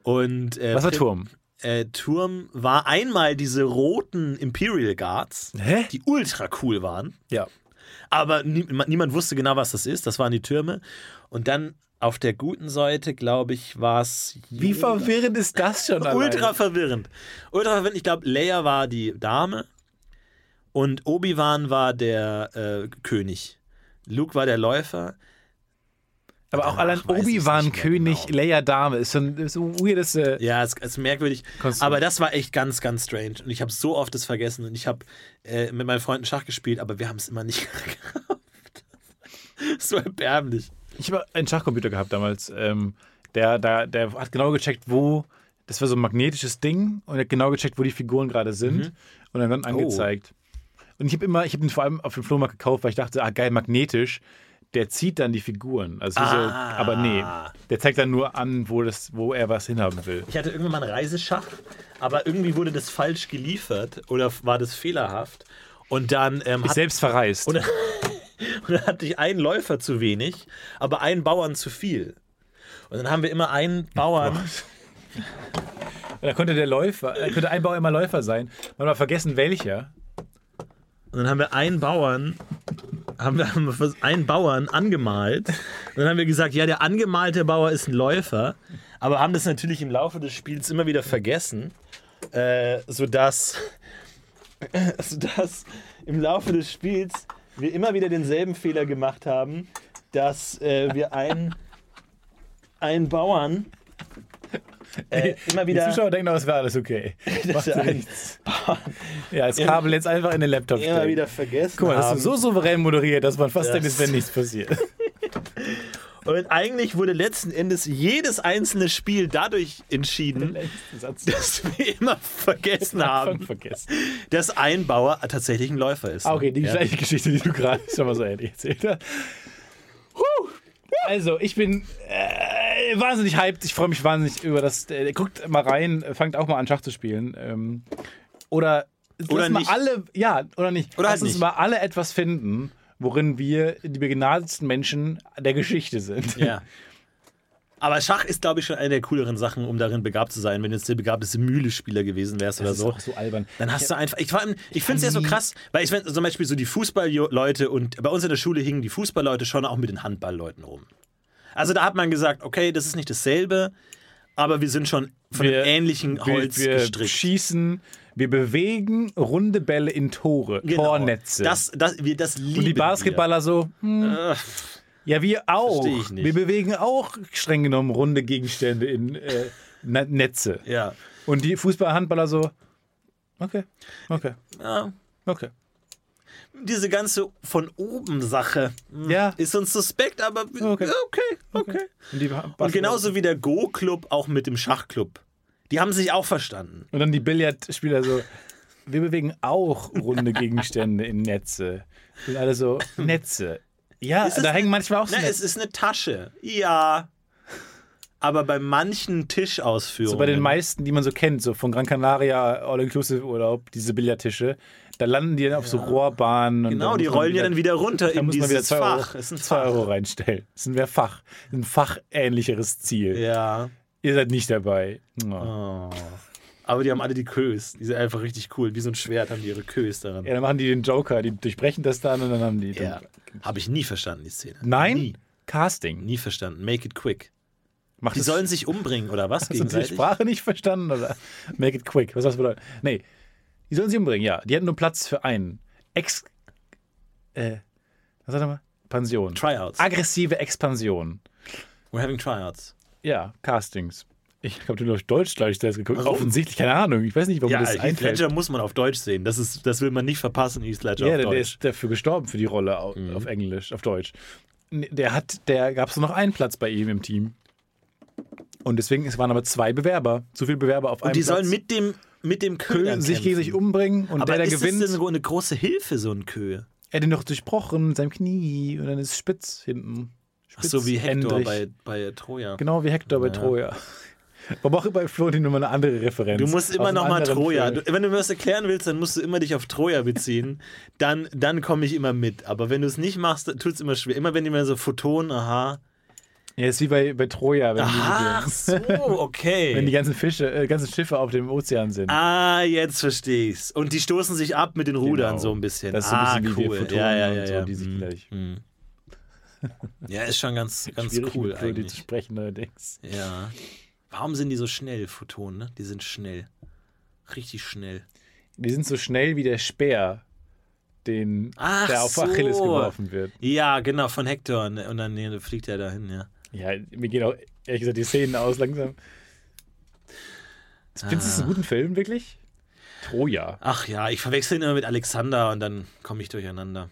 Speaker 1: Und äh,
Speaker 2: Was war Turm?
Speaker 1: Äh, Turm war einmal diese roten Imperial Guards,
Speaker 2: Hä?
Speaker 1: die ultra cool waren.
Speaker 2: Ja.
Speaker 1: Aber nie, niemand wusste genau, was das ist. Das waren die Türme. Und dann auf der guten Seite, glaube ich, war es.
Speaker 2: Wie verwirrend ist das schon? [LAUGHS]
Speaker 1: Ultra verwirrend. Ultra verwirrend. Ich glaube, Leia war die Dame und Obi-Wan war der äh, König. Luke war der Läufer.
Speaker 2: Aber auch allein Obi-Wan König,
Speaker 1: genau.
Speaker 2: Leia Dame ist so ein so weirdes. Äh,
Speaker 1: Ja, es ist merkwürdig.
Speaker 2: Konstrukt.
Speaker 1: Aber das war echt ganz, ganz strange. Und ich habe so oft das vergessen. Und ich habe äh, mit meinen Freunden Schach gespielt, aber wir haben es immer nicht [LAUGHS] gehabt. so erbärmlich.
Speaker 2: Ich habe einen Schachcomputer gehabt damals. Ähm, der, der, der hat genau gecheckt, wo. Das war so ein magnetisches Ding und er hat genau gecheckt, wo die Figuren gerade sind und dann, dann angezeigt. Und ich habe immer, ich habe ihn vor allem auf dem Flohmarkt gekauft, weil ich dachte, ah geil, magnetisch. Der zieht dann die Figuren. Also so,
Speaker 1: Ah.
Speaker 2: aber nee, der zeigt dann nur an, wo, das, wo er was hinhaben will.
Speaker 1: Ich hatte irgendwann mal ein Reiseschach, aber irgendwie wurde das falsch geliefert oder war das fehlerhaft. Und dann, ähm,
Speaker 2: Ich
Speaker 1: hat,
Speaker 2: selbst verreist.
Speaker 1: und, [LAUGHS] [LAUGHS] und dann hatte ich einen Läufer zu wenig, aber einen Bauern zu viel. Und dann haben wir immer einen Bauern. [LAUGHS]
Speaker 2: da konnte der Läufer, da könnte ein Bauer immer Läufer sein. Man hat vergessen, welcher.
Speaker 1: Und dann haben wir einen Bauern, haben wir, haben wir einen Bauern angemalt. Und dann haben wir gesagt, ja, der angemalte Bauer ist ein Läufer. Aber haben das natürlich im Laufe des Spiels immer wieder vergessen, äh, sodass, [LAUGHS] sodass im Laufe des Spiels wir immer wieder denselben Fehler gemacht haben, dass äh, wir einen, einen Bauern äh, immer
Speaker 2: Die
Speaker 1: wieder.
Speaker 2: Zuschauer denken, es wäre alles okay. [LAUGHS] Macht
Speaker 1: wir
Speaker 2: ja nichts. [LAUGHS] Ja, das Kabel jetzt einfach in den Laptop
Speaker 1: Immer
Speaker 2: stecken.
Speaker 1: wieder vergessen
Speaker 2: Guck mal, das ist so souverän moderiert, dass man fast
Speaker 1: Das-
Speaker 2: denkt, es wäre nichts passiert. [LAUGHS]
Speaker 1: Und eigentlich wurde letzten Endes jedes einzelne Spiel dadurch entschieden, dass wir immer vergessen haben,
Speaker 2: vergessen.
Speaker 1: dass ein Bauer tatsächlich ein Läufer ist.
Speaker 2: Ah, okay, die
Speaker 1: ja.
Speaker 2: gleiche Geschichte, die du gerade schon mal so ähnlich erzählt hast. Huh. Also, ich bin äh, wahnsinnig hyped. Ich freue mich wahnsinnig über das. Äh, guckt mal rein, fangt auch mal an, Schach zu spielen. Ähm, oder
Speaker 1: Oder nicht.
Speaker 2: alle, ja, oder nicht.
Speaker 1: Oder
Speaker 2: lass
Speaker 1: halt
Speaker 2: uns
Speaker 1: nicht.
Speaker 2: mal alle etwas finden, worin wir die begnadetsten Menschen der Geschichte sind.
Speaker 1: Ja. Aber Schach ist, glaube ich, schon eine der cooleren Sachen, um darin begabt zu sein. Wenn du jetzt der begabteste Mühlespieler gewesen wärst oder
Speaker 2: Das ist
Speaker 1: so.
Speaker 2: auch so albern.
Speaker 1: Dann hast du einfach. Ich, allem- ich finde es ja so krass, weil ich finde zum Beispiel so die Fußballleute und bei uns in der Schule hingen die Fußballleute schon auch mit den Handballleuten rum. Also da hat man gesagt, okay, das ist nicht dasselbe, aber wir sind schon von
Speaker 2: Wir-
Speaker 1: einem ähnlichen Holz
Speaker 2: wir, wir
Speaker 1: gestrickt.
Speaker 2: schießen, wir bewegen runde Bälle in Tore,
Speaker 1: Genau.
Speaker 2: Tornetze.
Speaker 1: Das, das, wir, das lieben
Speaker 2: Und die Basketballer so, hm,
Speaker 1: Wir. Äh,
Speaker 2: ja, wir auch.
Speaker 1: Ich nicht.
Speaker 2: Wir bewegen auch streng genommen runde Gegenstände in äh, Ne- Netze.
Speaker 1: ja.
Speaker 2: Und die Fußballer, Handballer so, okay, okay,
Speaker 1: ja.
Speaker 2: okay.
Speaker 1: Diese ganze von oben Sache hm,
Speaker 2: Ja.
Speaker 1: ist uns suspekt, aber
Speaker 2: Okay.
Speaker 1: okay, okay. okay.
Speaker 2: Und,
Speaker 1: Und genauso wie der Go-Club auch mit dem Schachclub. Die haben sich auch verstanden.
Speaker 2: Und dann die Billardspieler so, wir bewegen auch runde Gegenstände in Netze. Und alle so, Netze. Ja,
Speaker 1: Ist
Speaker 2: da hängen manchmal auch so Netze.
Speaker 1: es ist eine Tasche. Ja. Aber bei manchen Tischausführungen.
Speaker 2: So bei den meisten, die man so kennt, so von Gran Canaria All-Inclusive Urlaub, diese Billardtische, da landen die dann auf so Rohrbahnen.
Speaker 1: Genau, die rollen ja
Speaker 2: wieder-
Speaker 1: dann wieder runter
Speaker 2: Da
Speaker 1: in
Speaker 2: muss man wieder
Speaker 1: dieses
Speaker 2: 2 Euro,
Speaker 1: Fach. Es ist ein
Speaker 2: 2
Speaker 1: Fach.
Speaker 2: Euro reinstellen. Das ist ein Fach, ein fachähnlicheres Ziel.
Speaker 1: Ja.
Speaker 2: Ihr seid nicht dabei. Oh.
Speaker 1: Oh. Aber die haben alle die Kös. Die sind einfach richtig cool. Wie so ein Schwert haben die ihre Kös daran.
Speaker 2: Ja, dann machen die den Joker, die durchbrechen das dann und dann haben die.
Speaker 1: Ja. Habe ich nie verstanden, die Szene.
Speaker 2: Nein?
Speaker 1: Nie.
Speaker 2: Casting.
Speaker 1: Nie verstanden. Make it quick.
Speaker 2: Macht
Speaker 1: Die sollen sich umbringen, oder was? [LAUGHS]
Speaker 2: Hast du die
Speaker 1: Gegenseitig?
Speaker 2: Sprache nicht verstanden? Oder? Make it quick. Was das bedeutet? Nee. Die sollen sie umbringen, ja. Die hätten nur Platz für einen. Ex. Äh. Was sagt er mal? Pension.
Speaker 1: Tryouts.
Speaker 2: Aggressive Expansion.
Speaker 1: We're having tryouts.
Speaker 2: Ja, Castings. Ich habe nur auf Deutsch, glaube ich, das geguckt.
Speaker 1: Warum?
Speaker 2: Offensichtlich, keine Ahnung. Ich weiß nicht, warum
Speaker 1: Ja,
Speaker 2: das
Speaker 1: Heath
Speaker 2: einfällt.
Speaker 1: Ledger muss man auf Deutsch sehen. Das, ist, das will man nicht verpassen, Heath Ledger
Speaker 2: Ja,
Speaker 1: auf
Speaker 2: der, der
Speaker 1: Deutsch.
Speaker 2: ist dafür gestorben für die Rolle au-
Speaker 1: Mhm.
Speaker 2: auf Englisch, auf Deutsch. Der hat, der gab es noch einen Platz bei ihm im Team. Und deswegen, es waren aber zwei Bewerber. Zu viele Bewerber auf einem
Speaker 1: Und die
Speaker 2: Platz.
Speaker 1: sollen mit dem, mit dem Kö
Speaker 2: Kö
Speaker 1: dann
Speaker 2: sich gegen sich
Speaker 1: kämpfen.
Speaker 2: umbringen und
Speaker 1: Aber
Speaker 2: der, der
Speaker 1: ist
Speaker 2: gewinnt,
Speaker 1: das denn eine große Hilfe, so ein Kö?
Speaker 2: er hat ihn noch durchbrochen mit seinem Knie und dann ist es spitz hinten.
Speaker 1: Ach so wie Hector bei, bei Troja.
Speaker 2: Genau wie Hector bei
Speaker 1: Ja.
Speaker 2: Troja. Warum auch bei Florentin mal eine andere Referenz.
Speaker 1: Du musst immer
Speaker 2: einem
Speaker 1: noch mal
Speaker 2: anderen
Speaker 1: Troja. Du, wenn du mir was erklären willst, dann musst du immer dich auf Troja beziehen. Dann, dann komme ich immer mit. Aber wenn du es nicht machst, tut es immer schwer. Immer wenn die mir so Photon, aha.
Speaker 2: Ja, ist wie bei, bei Troja, wenn,
Speaker 1: Ach
Speaker 2: die,
Speaker 1: so, okay. [LAUGHS]
Speaker 2: wenn die ganzen Fische, äh, ganzen Schiffe auf dem Ozean sind.
Speaker 1: Ah, jetzt verstehe ich's. Und die stoßen sich ab mit den Rudern
Speaker 2: Genau.
Speaker 1: so ein bisschen.
Speaker 2: Das ist so
Speaker 1: ah,
Speaker 2: ein bisschen wie
Speaker 1: cool.
Speaker 2: wir Photonen
Speaker 1: ja, ja,
Speaker 2: und
Speaker 1: ja,
Speaker 2: so,
Speaker 1: ja.
Speaker 2: die sich
Speaker 1: Hm,
Speaker 2: gleich.
Speaker 1: hm. Ja, ist schon ganz, [LAUGHS] ganz
Speaker 2: Schwierig
Speaker 1: cool
Speaker 2: mit Flori zu
Speaker 1: eigentlich.
Speaker 2: sprechen allerdings.
Speaker 1: Ja. Warum sind die so schnell, Photonen, ne? Die sind schnell. Richtig schnell.
Speaker 2: Die sind so schnell wie der Speer, den,
Speaker 1: Ach
Speaker 2: der auf
Speaker 1: so.
Speaker 2: Achilles geworfen wird.
Speaker 1: Ja, genau, von Hector. Und und dann nee, fliegt er dahin, ja.
Speaker 2: Ja, mir gehen auch ehrlich gesagt die Szenen aus langsam. Findest du es
Speaker 1: Ah.
Speaker 2: einen guten Film, wirklich? Troja.
Speaker 1: Ach ja, ich verwechsel ihn immer mit Alexander und dann komme ich durcheinander.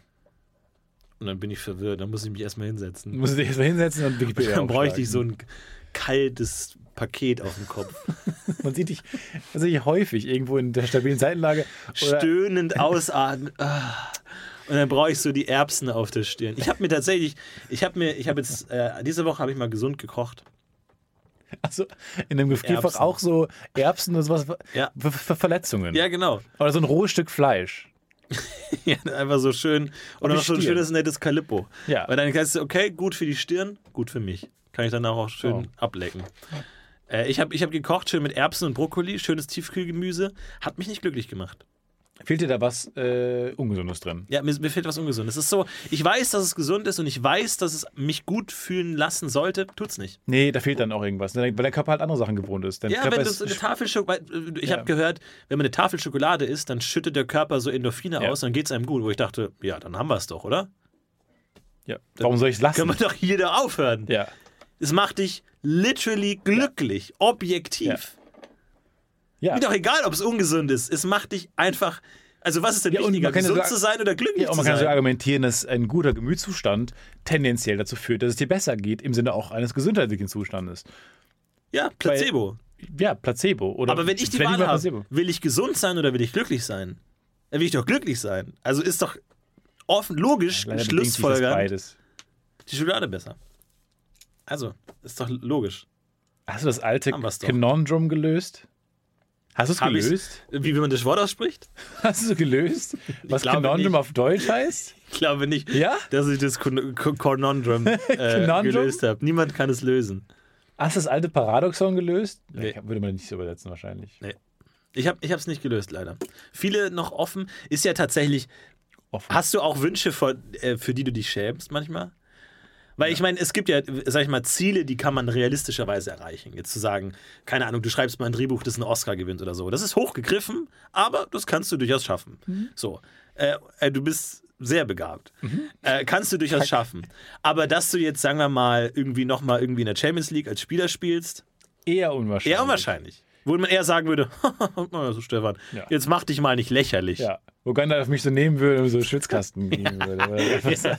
Speaker 1: Und dann bin ich verwirrt. Dann muss ich mich erstmal hinsetzen.
Speaker 2: musst dich erstmal hinsetzen und [LAUGHS] Wikipedia
Speaker 1: Dann bräuchte ich so ein kaltes Paket auf dem Kopf. [LAUGHS]
Speaker 2: Man sieht dich tatsächlich häufig irgendwo in der stabilen Seitenlage.
Speaker 1: Stöhnend [LAUGHS] ausatmen. Ah. Und dann brauche ich so die Erbsen auf der Stirn. Ich habe mir tatsächlich, ich habe mir, ich habe jetzt, äh, diese Woche habe ich mal gesund gekocht.
Speaker 2: also in dem Gefrierfach auch so Erbsen und sowas
Speaker 1: Ja.
Speaker 2: für, für Verletzungen.
Speaker 1: Ja, genau.
Speaker 2: Oder so ein rohes Stück Fleisch. [LAUGHS]
Speaker 1: Ja, einfach so schön. Oder
Speaker 2: die
Speaker 1: noch so ein schönes, nettes Calippo.
Speaker 2: Ja.
Speaker 1: Weil dann kannst du, okay, gut für die Stirn, gut für mich. Kann ich danach auch schön
Speaker 2: Oh.
Speaker 1: ablecken. Äh, ich habe ich hab gekocht, schön mit Erbsen und Brokkoli, schönes Tiefkühlgemüse. Hat mich nicht glücklich gemacht.
Speaker 2: Fehlt dir da was äh, Ungesundes drin?
Speaker 1: Ja, mir, mir fehlt was Ungesundes. Es ist so, ich weiß, dass es gesund ist und ich weiß, dass es mich gut fühlen lassen sollte. Tut's nicht.
Speaker 2: Nee, da fehlt dann auch irgendwas, ne? weil dein Körper halt andere Sachen gewohnt ist. Dein
Speaker 1: Ja,
Speaker 2: Körper
Speaker 1: wenn du so eine Tafel Schokolade, ich
Speaker 2: Ja.
Speaker 1: habe gehört, wenn man eine Tafel Schokolade isst, dann schüttet der Körper so Endorphine
Speaker 2: Ja.
Speaker 1: aus, dann geht's einem gut. Wo ich dachte, ja, dann haben wir es doch, oder?
Speaker 2: ja. Warum soll ich es lassen?
Speaker 1: Können wir doch hier da aufhören.
Speaker 2: Ja.
Speaker 1: Es macht dich literally glücklich, objektiv.
Speaker 2: Ja.
Speaker 1: Mir doch egal, ob es ungesund ist. Es macht dich einfach. Also, was ist denn
Speaker 2: Ja,
Speaker 1: wichtiger,
Speaker 2: ja
Speaker 1: gesund
Speaker 2: so-
Speaker 1: zu sein oder glücklich
Speaker 2: Ja, und
Speaker 1: zu
Speaker 2: man kann so
Speaker 1: sein?
Speaker 2: argumentieren, dass ein guter Gemütszustand tendenziell dazu führt, dass es dir besser geht, im Sinne auch eines gesundheitlichen Zustandes.
Speaker 1: ja, Placebo.
Speaker 2: Ja, Placebo. Oder
Speaker 1: Aber wenn ich die Wahl habe, will ich gesund sein oder will ich glücklich sein? Dann will ich doch glücklich sein. Also ist doch offen, logisch, Schlussfolgern,
Speaker 2: beides.
Speaker 1: die Schokolade besser. Also, ist doch logisch.
Speaker 2: Hast du das alte. Conundrum gelöst? Hast du es gelöst?
Speaker 1: Wie, wie man das Wort ausspricht? [LAUGHS]
Speaker 2: Hast du es gelöst? Was Conundrum auf Deutsch heißt? [LAUGHS]
Speaker 1: Ich glaube nicht,
Speaker 2: Ja?
Speaker 1: dass ich das Con Con Conundrum [LAUGHS] äh, gelöst habe. Niemand kann es lösen.
Speaker 2: Hast du das alte Paradoxon gelöst?
Speaker 1: Nee.
Speaker 2: Würde man nicht so übersetzen wahrscheinlich.
Speaker 1: Ich habe es nicht gelöst, leider. Viele noch offen. Ist ja tatsächlich.
Speaker 2: Offen.
Speaker 1: Hast du auch Wünsche, vor, äh, für die du dich schämst manchmal? Weil ich meine, es gibt ja, sag ich mal, Ziele, die kann man realistischerweise erreichen. Jetzt zu sagen, keine Ahnung, du schreibst mal ein Drehbuch, das einen Oscar gewinnt oder so. Das ist hochgegriffen, aber das kannst du durchaus schaffen. So. Äh, äh, du bist sehr begabt. Äh, kannst du durchaus schaffen. Aber dass du jetzt, sagen wir mal, irgendwie nochmal irgendwie in der Champions League als Spieler spielst,
Speaker 2: Eher unwahrscheinlich.
Speaker 1: eher unwahrscheinlich. Wo man eher sagen würde, [LAUGHS] also Stefan,
Speaker 2: Ja.
Speaker 1: jetzt mach dich mal nicht lächerlich.
Speaker 2: Ja. Wo Uganda auf mich so nehmen würde und so einen Schwitzkasten [LAUGHS] geben würde. Eine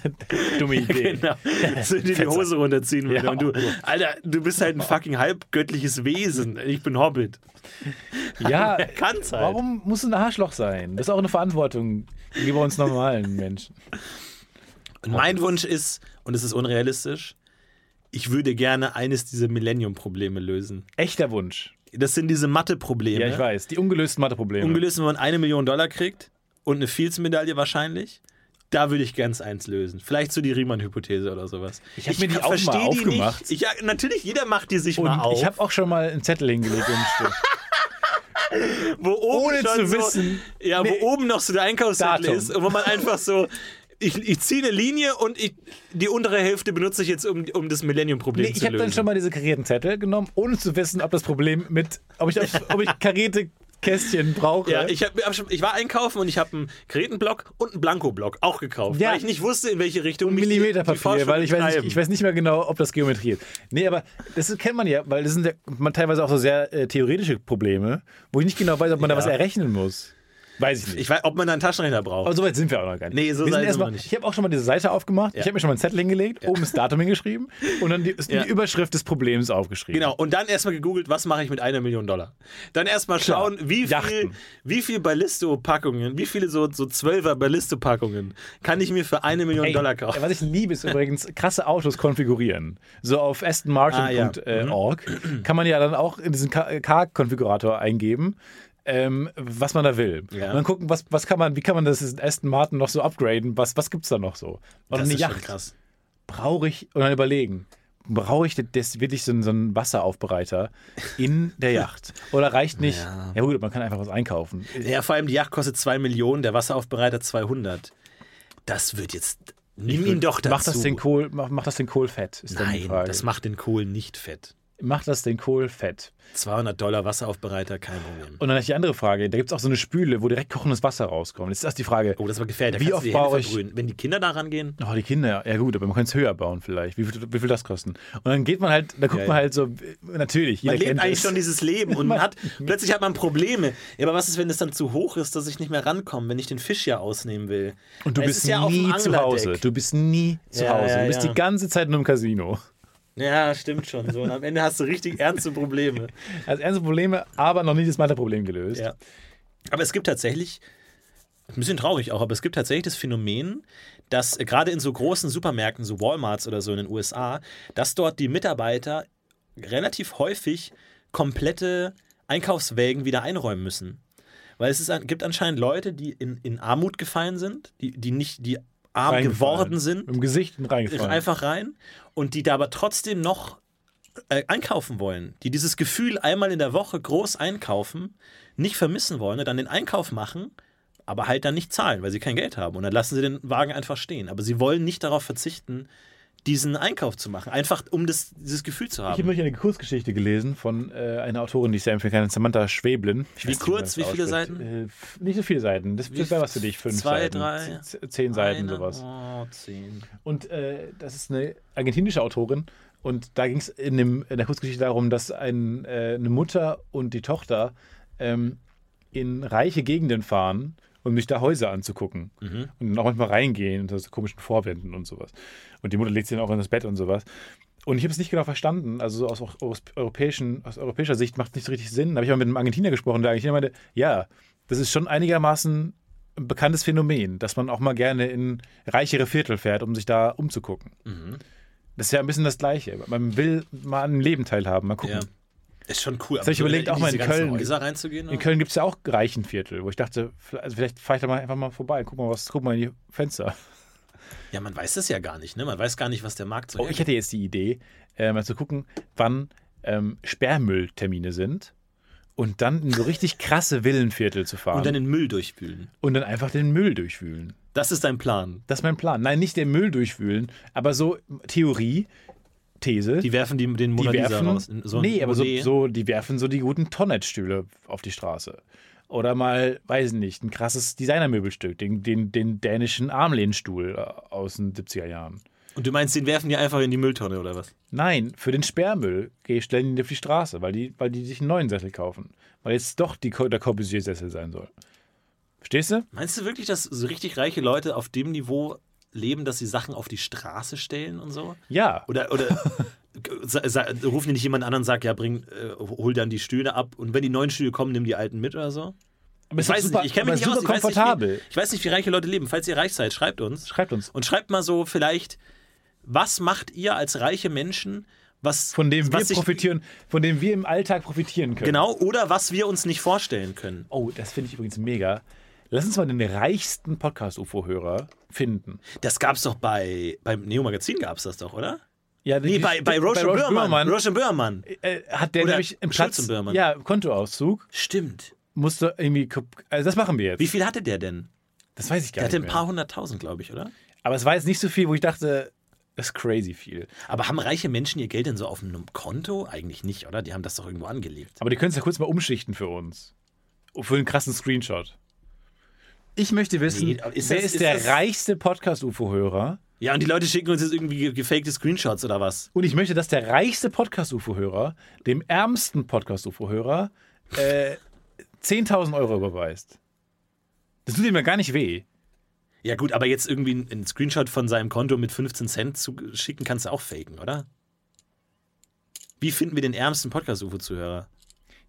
Speaker 2: Dumme Idee.
Speaker 1: Genau. [LAUGHS] So dir die. Hose runterziehen würde.
Speaker 2: Ja.
Speaker 1: Und du, Alter, du bist halt ein fucking halbgöttliches Wesen. Ich bin Hobbit.
Speaker 2: Ja,
Speaker 1: Kann's halt.
Speaker 2: warum musst du ein Arschloch sein? Das ist auch eine Verantwortung gegenüber uns normalen Menschen.
Speaker 1: Und mein Wunsch ist, und es ist unrealistisch, ich würde gerne eines dieser Millennium-Probleme lösen.
Speaker 2: Echter Wunsch.
Speaker 1: Das sind diese Mathe-Probleme.
Speaker 2: Ja, ich weiß. Die ungelösten Matheprobleme.
Speaker 1: Ungelöst, wenn man eine Million Dollar kriegt und eine Fields-Medaille wahrscheinlich. Da würde ich ganz eins lösen. Vielleicht so die Riemann-Hypothese oder sowas.
Speaker 2: Ich hab mir die auch mal aufgemacht.
Speaker 1: Ich, ja, natürlich, jeder macht die sich
Speaker 2: Und
Speaker 1: mal auf.
Speaker 2: ich habe auch schon mal einen Zettel hingelegt und [LAUGHS] einen
Speaker 1: wo oben
Speaker 2: ohne zu
Speaker 1: so,
Speaker 2: wissen-
Speaker 1: Ja,
Speaker 2: Nee.
Speaker 1: wo oben noch so der Einkaufszettel
Speaker 2: Datum.
Speaker 1: ist und wo man einfach so. Ich, ich ziehe eine Linie und ich, die untere Hälfte benutze ich jetzt, um, um das Millennium-Problem
Speaker 2: Nee,
Speaker 1: zu
Speaker 2: ich habe
Speaker 1: lösen.
Speaker 2: dann schon mal diese karierten Zettel genommen, ohne zu wissen, ob das Problem mit, ob ich, ob ich karierte Kästchen brauche.
Speaker 1: Ja, ich, hab, ich war einkaufen und ich habe einen Kretenblock und einen Blankoblock auch gekauft,
Speaker 2: Ja.
Speaker 1: weil ich nicht wusste, in welche Richtung
Speaker 2: Millimeterpapier, weil ich weiß, nicht, ich weiß nicht mehr genau, ob das Geometrie ist. Nee, aber das kennt man ja, weil das sind ja teilweise auch so sehr äh, theoretische Probleme, wo ich nicht genau weiß, ob man da
Speaker 1: Ja.
Speaker 2: was errechnen muss. Weiß ich nicht.
Speaker 1: Ich weiß, ob man da einen Taschenrechner braucht.
Speaker 2: aber so weit sind wir auch noch gar nicht.
Speaker 1: Nee, so
Speaker 2: wir sind erstmal,
Speaker 1: nicht.
Speaker 2: Ich habe auch schon mal diese Seite aufgemacht, ich habe mir schon mal einen Zettel hingelegt, oben das Datum hingeschrieben und dann die,
Speaker 1: Ja.
Speaker 2: die Überschrift des Problems aufgeschrieben.
Speaker 1: Genau, und dann erstmal gegoogelt, was mache ich mit einer Million Dollar. Dann erstmal schauen, wie viel, wie viel Ballisto-Packungen, wie viele so, so 12er Ballisto-Packungen kann ich mir für eine Million
Speaker 2: Ey,
Speaker 1: Dollar kaufen.
Speaker 2: Was ich liebe, ist übrigens krasse Autos konfigurieren. So auf astonmartin.org
Speaker 1: Ah, ja. Mhm.
Speaker 2: org kann man ja dann auch in diesen Car-Konfigurator eingeben, ähm, was man da will.
Speaker 1: Ja.
Speaker 2: Und dann gucken, was, was kann man, wie kann man das Aston Martin noch so upgraden? Was, was gibt's da noch so? Oder
Speaker 1: das
Speaker 2: eine
Speaker 1: ist schon
Speaker 2: Yacht.
Speaker 1: krass.
Speaker 2: Brauche ich, und dann überlegen, brauche ich das wirklich so, einen- so einen Wasseraufbereiter in der Yacht? Oder reicht [LAUGHS] nicht,
Speaker 1: Ja.
Speaker 2: ja, gut, man kann einfach was einkaufen.
Speaker 1: Ja, vor allem die Yacht kostet 2 Millionen, der Wasseraufbereiter 200. Das wird jetzt. Nimm ihn doch dazu.
Speaker 2: Macht das den Kohl, macht, macht das den Kohl fett?
Speaker 1: Nein, das macht den Kohl nicht fett.
Speaker 2: Macht das den Kohl fett?
Speaker 1: 200 Dollar Wasseraufbereiter, kein Problem.
Speaker 2: Und dann ist die andere Frage. Da gibt es auch so eine Spüle, wo direkt kochendes Wasser rauskommt. Jetzt ist das die Frage.
Speaker 1: Oh, das war gefährlich. Da
Speaker 2: Wie oft baue ich-.
Speaker 1: Wenn die Kinder da rangehen,
Speaker 2: Oh, die Kinder, ja gut, aber man könnte es höher bauen vielleicht. Wie viel, wie viel das kosten? Und dann geht man halt, da guckt
Speaker 1: Ja,
Speaker 2: man halt so, natürlich,
Speaker 1: man lebt eigentlich
Speaker 2: es.
Speaker 1: schon dieses Leben und [LAUGHS] man hat, plötzlich hat man Probleme. Ja, aber was ist, wenn es dann zu hoch ist, dass ich nicht mehr rankomme, wenn ich den Fisch ja ausnehmen will?
Speaker 2: Und du
Speaker 1: Es
Speaker 2: bist
Speaker 1: ist ja
Speaker 2: nie zu Hause. Du bist nie zu Hause. du bist die ganze Zeit nur im Casino.
Speaker 1: Ja, stimmt schon. So. Und am Ende hast du richtig ernste Probleme. [LAUGHS]
Speaker 2: Also ernste Probleme, aber noch nie das Mathe-Problem gelöst.
Speaker 1: Ja. Aber es gibt tatsächlich, ein bisschen traurig auch, aber es gibt tatsächlich das Phänomen, dass äh, gerade in so großen Supermärkten, so Walmarts oder so in den USA, dass dort die Mitarbeiter relativ häufig komplette Einkaufswägen wieder einräumen müssen. Weil es ist, gibt anscheinend Leute, die in, in Armut gefallen sind, die, die nicht, die arm geworden sind,
Speaker 2: Im Gesicht reingefallen.
Speaker 1: einfach rein und die da aber trotzdem noch äh, einkaufen wollen, die dieses Gefühl einmal in der Woche groß einkaufen, nicht vermissen wollen, dann den Einkauf machen, aber halt dann nicht zahlen, weil sie kein Geld haben und dann lassen sie den Wagen einfach stehen. Aber sie wollen nicht darauf verzichten, diesen Einkauf zu machen, einfach um das, dieses Gefühl zu
Speaker 2: Ich habe
Speaker 1: haben.
Speaker 2: neulich eine Kurzgeschichte gelesen von äh, einer Autorin, die ich sehr empfehlen kann, Samantha Schweblin.
Speaker 1: Wie kurz? Wie viele. Seiten?
Speaker 2: Äh, nicht so viele Seiten. Das, das wäre was für dich. Fünf
Speaker 1: Zwei,
Speaker 2: Seiten.
Speaker 1: drei,
Speaker 2: Zehn Seiten,
Speaker 1: Eine-
Speaker 2: sowas.
Speaker 1: Oh, zehn.
Speaker 2: Und äh, das ist eine argentinische Autorin. Und da ging es in, dem- in der Kurzgeschichte darum, dass ein, äh, eine Mutter und die Tochter ähm, in reiche Gegenden fahren, um sich da Häuser anzugucken. Und dann auch manchmal reingehen unter so komischen Vorwänden und sowas. Und die Mutter legt sich dann auch in das Bett und sowas. Und ich habe es nicht genau verstanden. Also so aus, aus, europäischen, aus europäischer Sicht macht es nicht so richtig Sinn. Da habe ich mal mit einem Argentinier gesprochen, der Argentinier meinte, ja, das ist schon einigermaßen ein bekanntes Phänomen, dass man auch mal gerne in reichere Viertel fährt, um sich da umzugucken. Das ist ja ein bisschen das Gleiche. Man will mal an dem Leben teilhaben, mal gucken.
Speaker 1: Ja. Ist schon cool.
Speaker 2: hab ich überlegt, auch mal in Köln.
Speaker 1: Reinzugehen.
Speaker 2: In Köln gibt es ja auch Reichenviertel, wo ich dachte, also vielleicht fahre ich da mal einfach mal vorbei, guck mal, was, guck mal in die Fenster.
Speaker 1: Ja, man weiß das ja gar nicht, ne? Man weiß gar nicht, was der Markt so
Speaker 2: Oh, ich hätte jetzt die Idee, äh, mal zu gucken, wann ähm, Sperrmülltermine sind und dann in so richtig krasse Villenviertel zu fahren
Speaker 1: Und dann den Müll durchwühlen.
Speaker 2: und dann einfach den Müll durchwühlen.
Speaker 1: Das ist dein Plan.
Speaker 2: Das ist mein Plan. Nein, nicht den Müll durchwühlen, aber so Theorie, These.
Speaker 1: Die werfen die, den Mona
Speaker 2: die werfen,
Speaker 1: raus. In So
Speaker 2: nee, aber so, so, die werfen so die guten Tonnetstühle auf die Straße. Oder mal, weiß nicht, ein krasses Designermöbelstück, den, den, den dänischen Armlehnstuhl äh, aus den 70er Jahren.
Speaker 1: Und du meinst, den werfen die einfach in die Mülltonne oder was?
Speaker 2: Nein, für den Sperrmüll stellen die auf die Straße, weil die, weil die sich einen neuen Sessel kaufen. Weil jetzt doch die, der Corbusier-Sessel sein soll. Verstehst du?
Speaker 1: Meinst du wirklich, dass so richtig reiche Leute auf dem Niveau leben, dass sie Sachen auf die Straße stellen und so?
Speaker 2: Ja.
Speaker 1: Oder, oder [LAUGHS] rufen die nicht jemand an und sagen, ja, bring, äh, hol dann die Stühle ab und wenn die neuen Stühle kommen, nimm die alten mit oder so?
Speaker 2: Aber
Speaker 1: Ich weiß
Speaker 2: super,
Speaker 1: nicht, ich kenne mich nicht aus. Ich weiß nicht, wie, ich weiß nicht, wie reiche Leute leben. Falls ihr reich seid, schreibt uns.
Speaker 2: Schreibt uns.
Speaker 1: Und schreibt mal so vielleicht, was macht ihr als reiche Menschen, was,
Speaker 2: Von dem wir
Speaker 1: was sich-
Speaker 2: profitieren, von dem wir im Alltag profitieren können.
Speaker 1: Genau, oder was wir uns nicht vorstellen können.
Speaker 2: Oh, das finde ich übrigens mega. Lass uns mal den reichsten Podcast-UFO-Hörer finden.
Speaker 1: Das gab's doch bei, beim Neo-Magazin gab's das doch, oder?
Speaker 2: Ja,
Speaker 1: Nee, bei, bei Roche Böhrmann. Roche Böhrmann.
Speaker 2: äh, hat der
Speaker 1: Oder
Speaker 2: nämlich im Platz, ja, Kontoauszug,
Speaker 1: Stimmt.
Speaker 2: musste irgendwie, also das machen wir jetzt.
Speaker 1: Wie viel hatte der denn?
Speaker 2: Das weiß ich gar
Speaker 1: Der hatte
Speaker 2: nicht
Speaker 1: ein paar hunderttausend, glaube ich, oder?
Speaker 2: Aber es war jetzt nicht so viel, wo ich dachte, das ist crazy viel.
Speaker 1: Aber haben reiche Menschen ihr Geld denn so auf einem Konto? Eigentlich nicht, oder? Die haben das doch irgendwo angelegt.
Speaker 2: Aber die können es ja kurz mal umschichten für uns. Für einen krassen Screenshot. Ich möchte wissen,
Speaker 1: Nee, ist
Speaker 2: wer
Speaker 1: das-
Speaker 2: ist,
Speaker 1: ist
Speaker 2: der
Speaker 1: das-
Speaker 2: reichste Podcast-UFO-Hörer?
Speaker 1: Ja, und die Leute schicken uns jetzt irgendwie ge- gefakte Screenshots oder was?
Speaker 2: Und ich möchte, dass der reichste Podcast-UFO-Hörer dem ärmsten Podcast-UFO-Hörer äh, 10.000 Euro überweist. Das tut ihm ja gar nicht weh.
Speaker 1: Ja, gut, aber jetzt irgendwie ein- ein Screenshot von seinem Konto mit 15 Cent zu schicken, kannst du auch faken, oder? Wie finden wir den ärmsten Podcast-UFO-Zuhörer?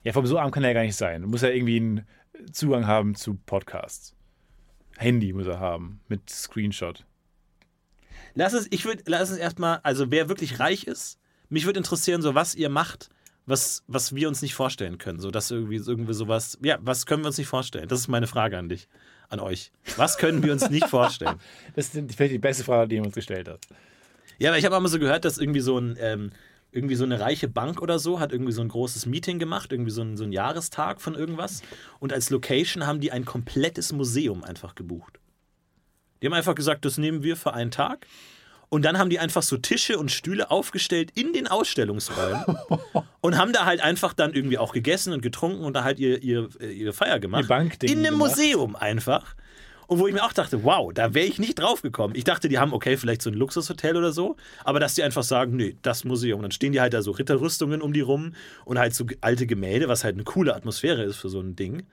Speaker 2: Ja, vom so arm kann er ja gar nicht sein. Du musst ja irgendwie einen Zugang haben zu Podcasts. Handy muss er haben mit Screenshot.
Speaker 1: Lass es, ich würde, lass es erstmal, also wer wirklich reich ist, mich würde interessieren, so was ihr macht, was, was wir uns nicht vorstellen können. So, dass irgendwie, irgendwie sowas, ja, was können wir uns nicht vorstellen? Das ist meine Frage an dich, an euch. Was können wir uns nicht vorstellen? [LAUGHS]
Speaker 2: Das ist vielleicht die beste Frage, die er uns gestellt hat.
Speaker 1: Ja, aber ich habe auch mal so gehört, dass irgendwie so ein, ähm, irgendwie so eine reiche Bank oder so hat irgendwie so ein großes Meeting gemacht, irgendwie so ein, so ein Jahrestag von irgendwas. Und als Location haben die ein komplettes Museum einfach gebucht. Die haben einfach gesagt, das nehmen wir für einen Tag. Und dann haben die einfach so Tische und Stühle aufgestellt in den Ausstellungsräumen [LAUGHS] und haben da halt einfach dann irgendwie auch gegessen und getrunken und da halt ihr, ihr, ihre Feier gemacht.
Speaker 2: Ihr Bankding
Speaker 1: in einem
Speaker 2: gemacht.
Speaker 1: Museum einfach. Und wo ich mir auch dachte, wow, da wäre ich nicht drauf gekommen. Ich dachte, die haben, okay, vielleicht so ein Luxushotel oder so, aber dass die einfach sagen, nee, das Museum. Und dann stehen die halt da so Ritterrüstungen um die rum und halt so alte Gemälde, was halt eine coole Atmosphäre ist für so ein Ding.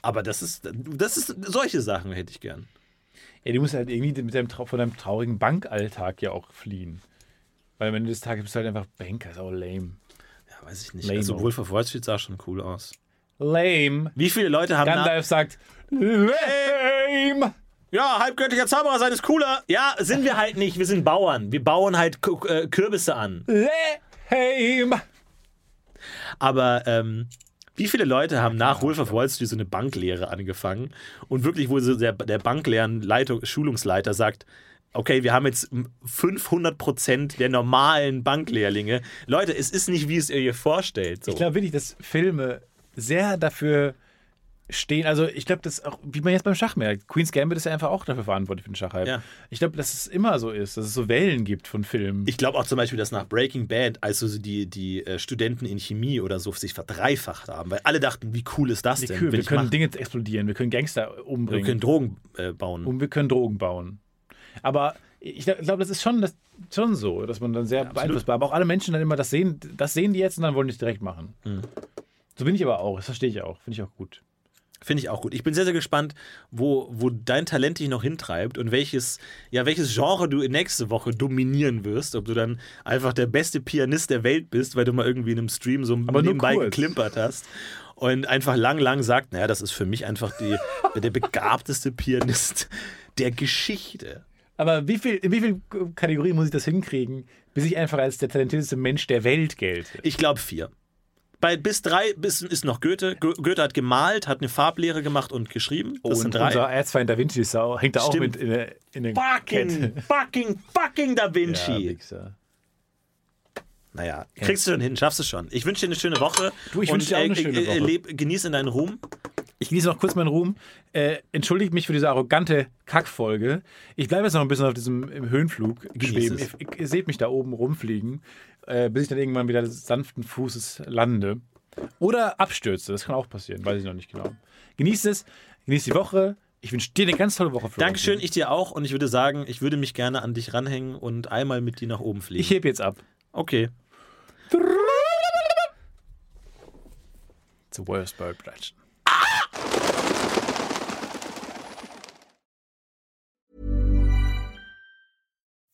Speaker 1: Aber das ist, das ist, solche Sachen hätte ich gern.
Speaker 2: Ja, du musst halt irgendwie mit deinem, von deinem traurigen Bankalltag ja auch fliehen. Weil am Ende des Tages bist du halt einfach Banker, ist auch lame.
Speaker 1: Ja, weiß ich nicht.
Speaker 2: Lame.
Speaker 1: Also Wolf of Wall Street sah schon cool aus.
Speaker 2: Lame.
Speaker 1: Wie viele Leute haben
Speaker 2: Gandalf sagt, lame.
Speaker 1: Ja, halbgöttlicher Zauberer sein ist cooler. Ja, sind wir halt nicht. Wir sind Bauern. Wir bauen halt K äh, Kürbisse an.
Speaker 2: Lame.
Speaker 1: Aber ähm, wie viele Leute haben nach Wolf of Wall Street so eine Banklehre angefangen und wirklich, wo so der, der Banklehrenleitung, Schulungsleiter sagt, okay, wir haben jetzt 500 Prozent der normalen Banklehrlinge. Leute, es ist nicht, wie es ihr ihr vorstellt. So.
Speaker 2: Ich glaube wirklich, dass Filme sehr dafür stehen. Also ich glaube, das auch, wie man jetzt beim Schach merkt, Queen's Gambit ist ja einfach auch dafür verantwortlich für den Schachhype.
Speaker 1: Ja.
Speaker 2: Ich glaube, dass es immer so ist, dass es so Wellen gibt von Filmen.
Speaker 1: Ich glaube auch zum Beispiel, dass nach Breaking Bad, also so die, die äh, Studenten in Chemie oder so sich verdreifacht haben, weil alle dachten, wie cool ist das
Speaker 2: Die
Speaker 1: denn?
Speaker 2: Kühe, wir können
Speaker 1: machen.
Speaker 2: Dinge explodieren, wir können Gangster
Speaker 1: wir
Speaker 2: umbringen
Speaker 1: können Drogen äh, bauen.
Speaker 2: und wir können Drogen bauen. Aber ich glaube, das ist schon, das, schon so, dass man dann sehr beeinflussbar. Aber auch alle Menschen dann immer das sehen, das sehen die jetzt und dann wollen die es direkt machen.
Speaker 1: Mhm.
Speaker 2: So bin ich aber auch, das verstehe ich auch, finde ich auch gut.
Speaker 1: Finde ich auch gut. Ich bin sehr, sehr gespannt, wo, wo dein Talent dich noch hintreibt und welches, ja, welches Genre du nächste Woche dominieren wirst. Ob du dann einfach der beste Pianist der Welt bist, weil du mal irgendwie in einem Stream so
Speaker 2: Aber
Speaker 1: nebenbei
Speaker 2: kurz.
Speaker 1: geklimpert hast und einfach lang, lang sagt, naja, das ist für mich einfach die, der begabteste Pianist der Geschichte.
Speaker 2: Aber wie viel, in wie vielen Kategorien muss ich das hinkriegen, bis ich einfach als der talentierteste Mensch der Welt gelte?
Speaker 1: Ich glaube vier. Bei bis drei bis, ist noch Goethe. Go- Goethe hat gemalt, hat eine Farblehre gemacht und geschrieben. Das sind
Speaker 2: und
Speaker 1: drei.
Speaker 2: unser Erzfeind Da Vinci ist auch, hängt da auch
Speaker 1: Stimmt.
Speaker 2: mit in der, in der
Speaker 1: Fucking,
Speaker 2: Kette. [LAUGHS]
Speaker 1: fucking, fucking Da
Speaker 2: Ja,
Speaker 1: Vinci.
Speaker 2: Wichser.
Speaker 1: Naja, kriegst du schon hin, schaffst du schon. Ich wünsche dir eine schöne Woche.
Speaker 2: Du, ich wünsche dir auch eine schöne Woche.
Speaker 1: leb, genieß in deinen Ruhm.
Speaker 2: Ich genieße noch kurz meinen Ruhm. Äh, entschuldigt mich für diese arrogante Kackfolge. Ich bleibe jetzt noch ein bisschen auf diesem Höhenflug
Speaker 1: Genieß
Speaker 2: schweben.
Speaker 1: es.
Speaker 2: Ihr, ihr seht mich da oben rumfliegen, äh, bis ich dann irgendwann wieder sanften Fußes lande. Oder abstürze. Das kann auch passieren, weiß ich noch nicht genau. Genießt es, genießt die Woche. Ich wünsche dir eine ganz tolle Woche. Florentin.
Speaker 1: Dankeschön, ich dir auch. Und ich würde sagen, ich würde mich gerne an dich ranhängen und einmal mit dir nach oben fliegen.
Speaker 2: Ich heb jetzt ab.
Speaker 1: okay.
Speaker 2: It's the worst bird production.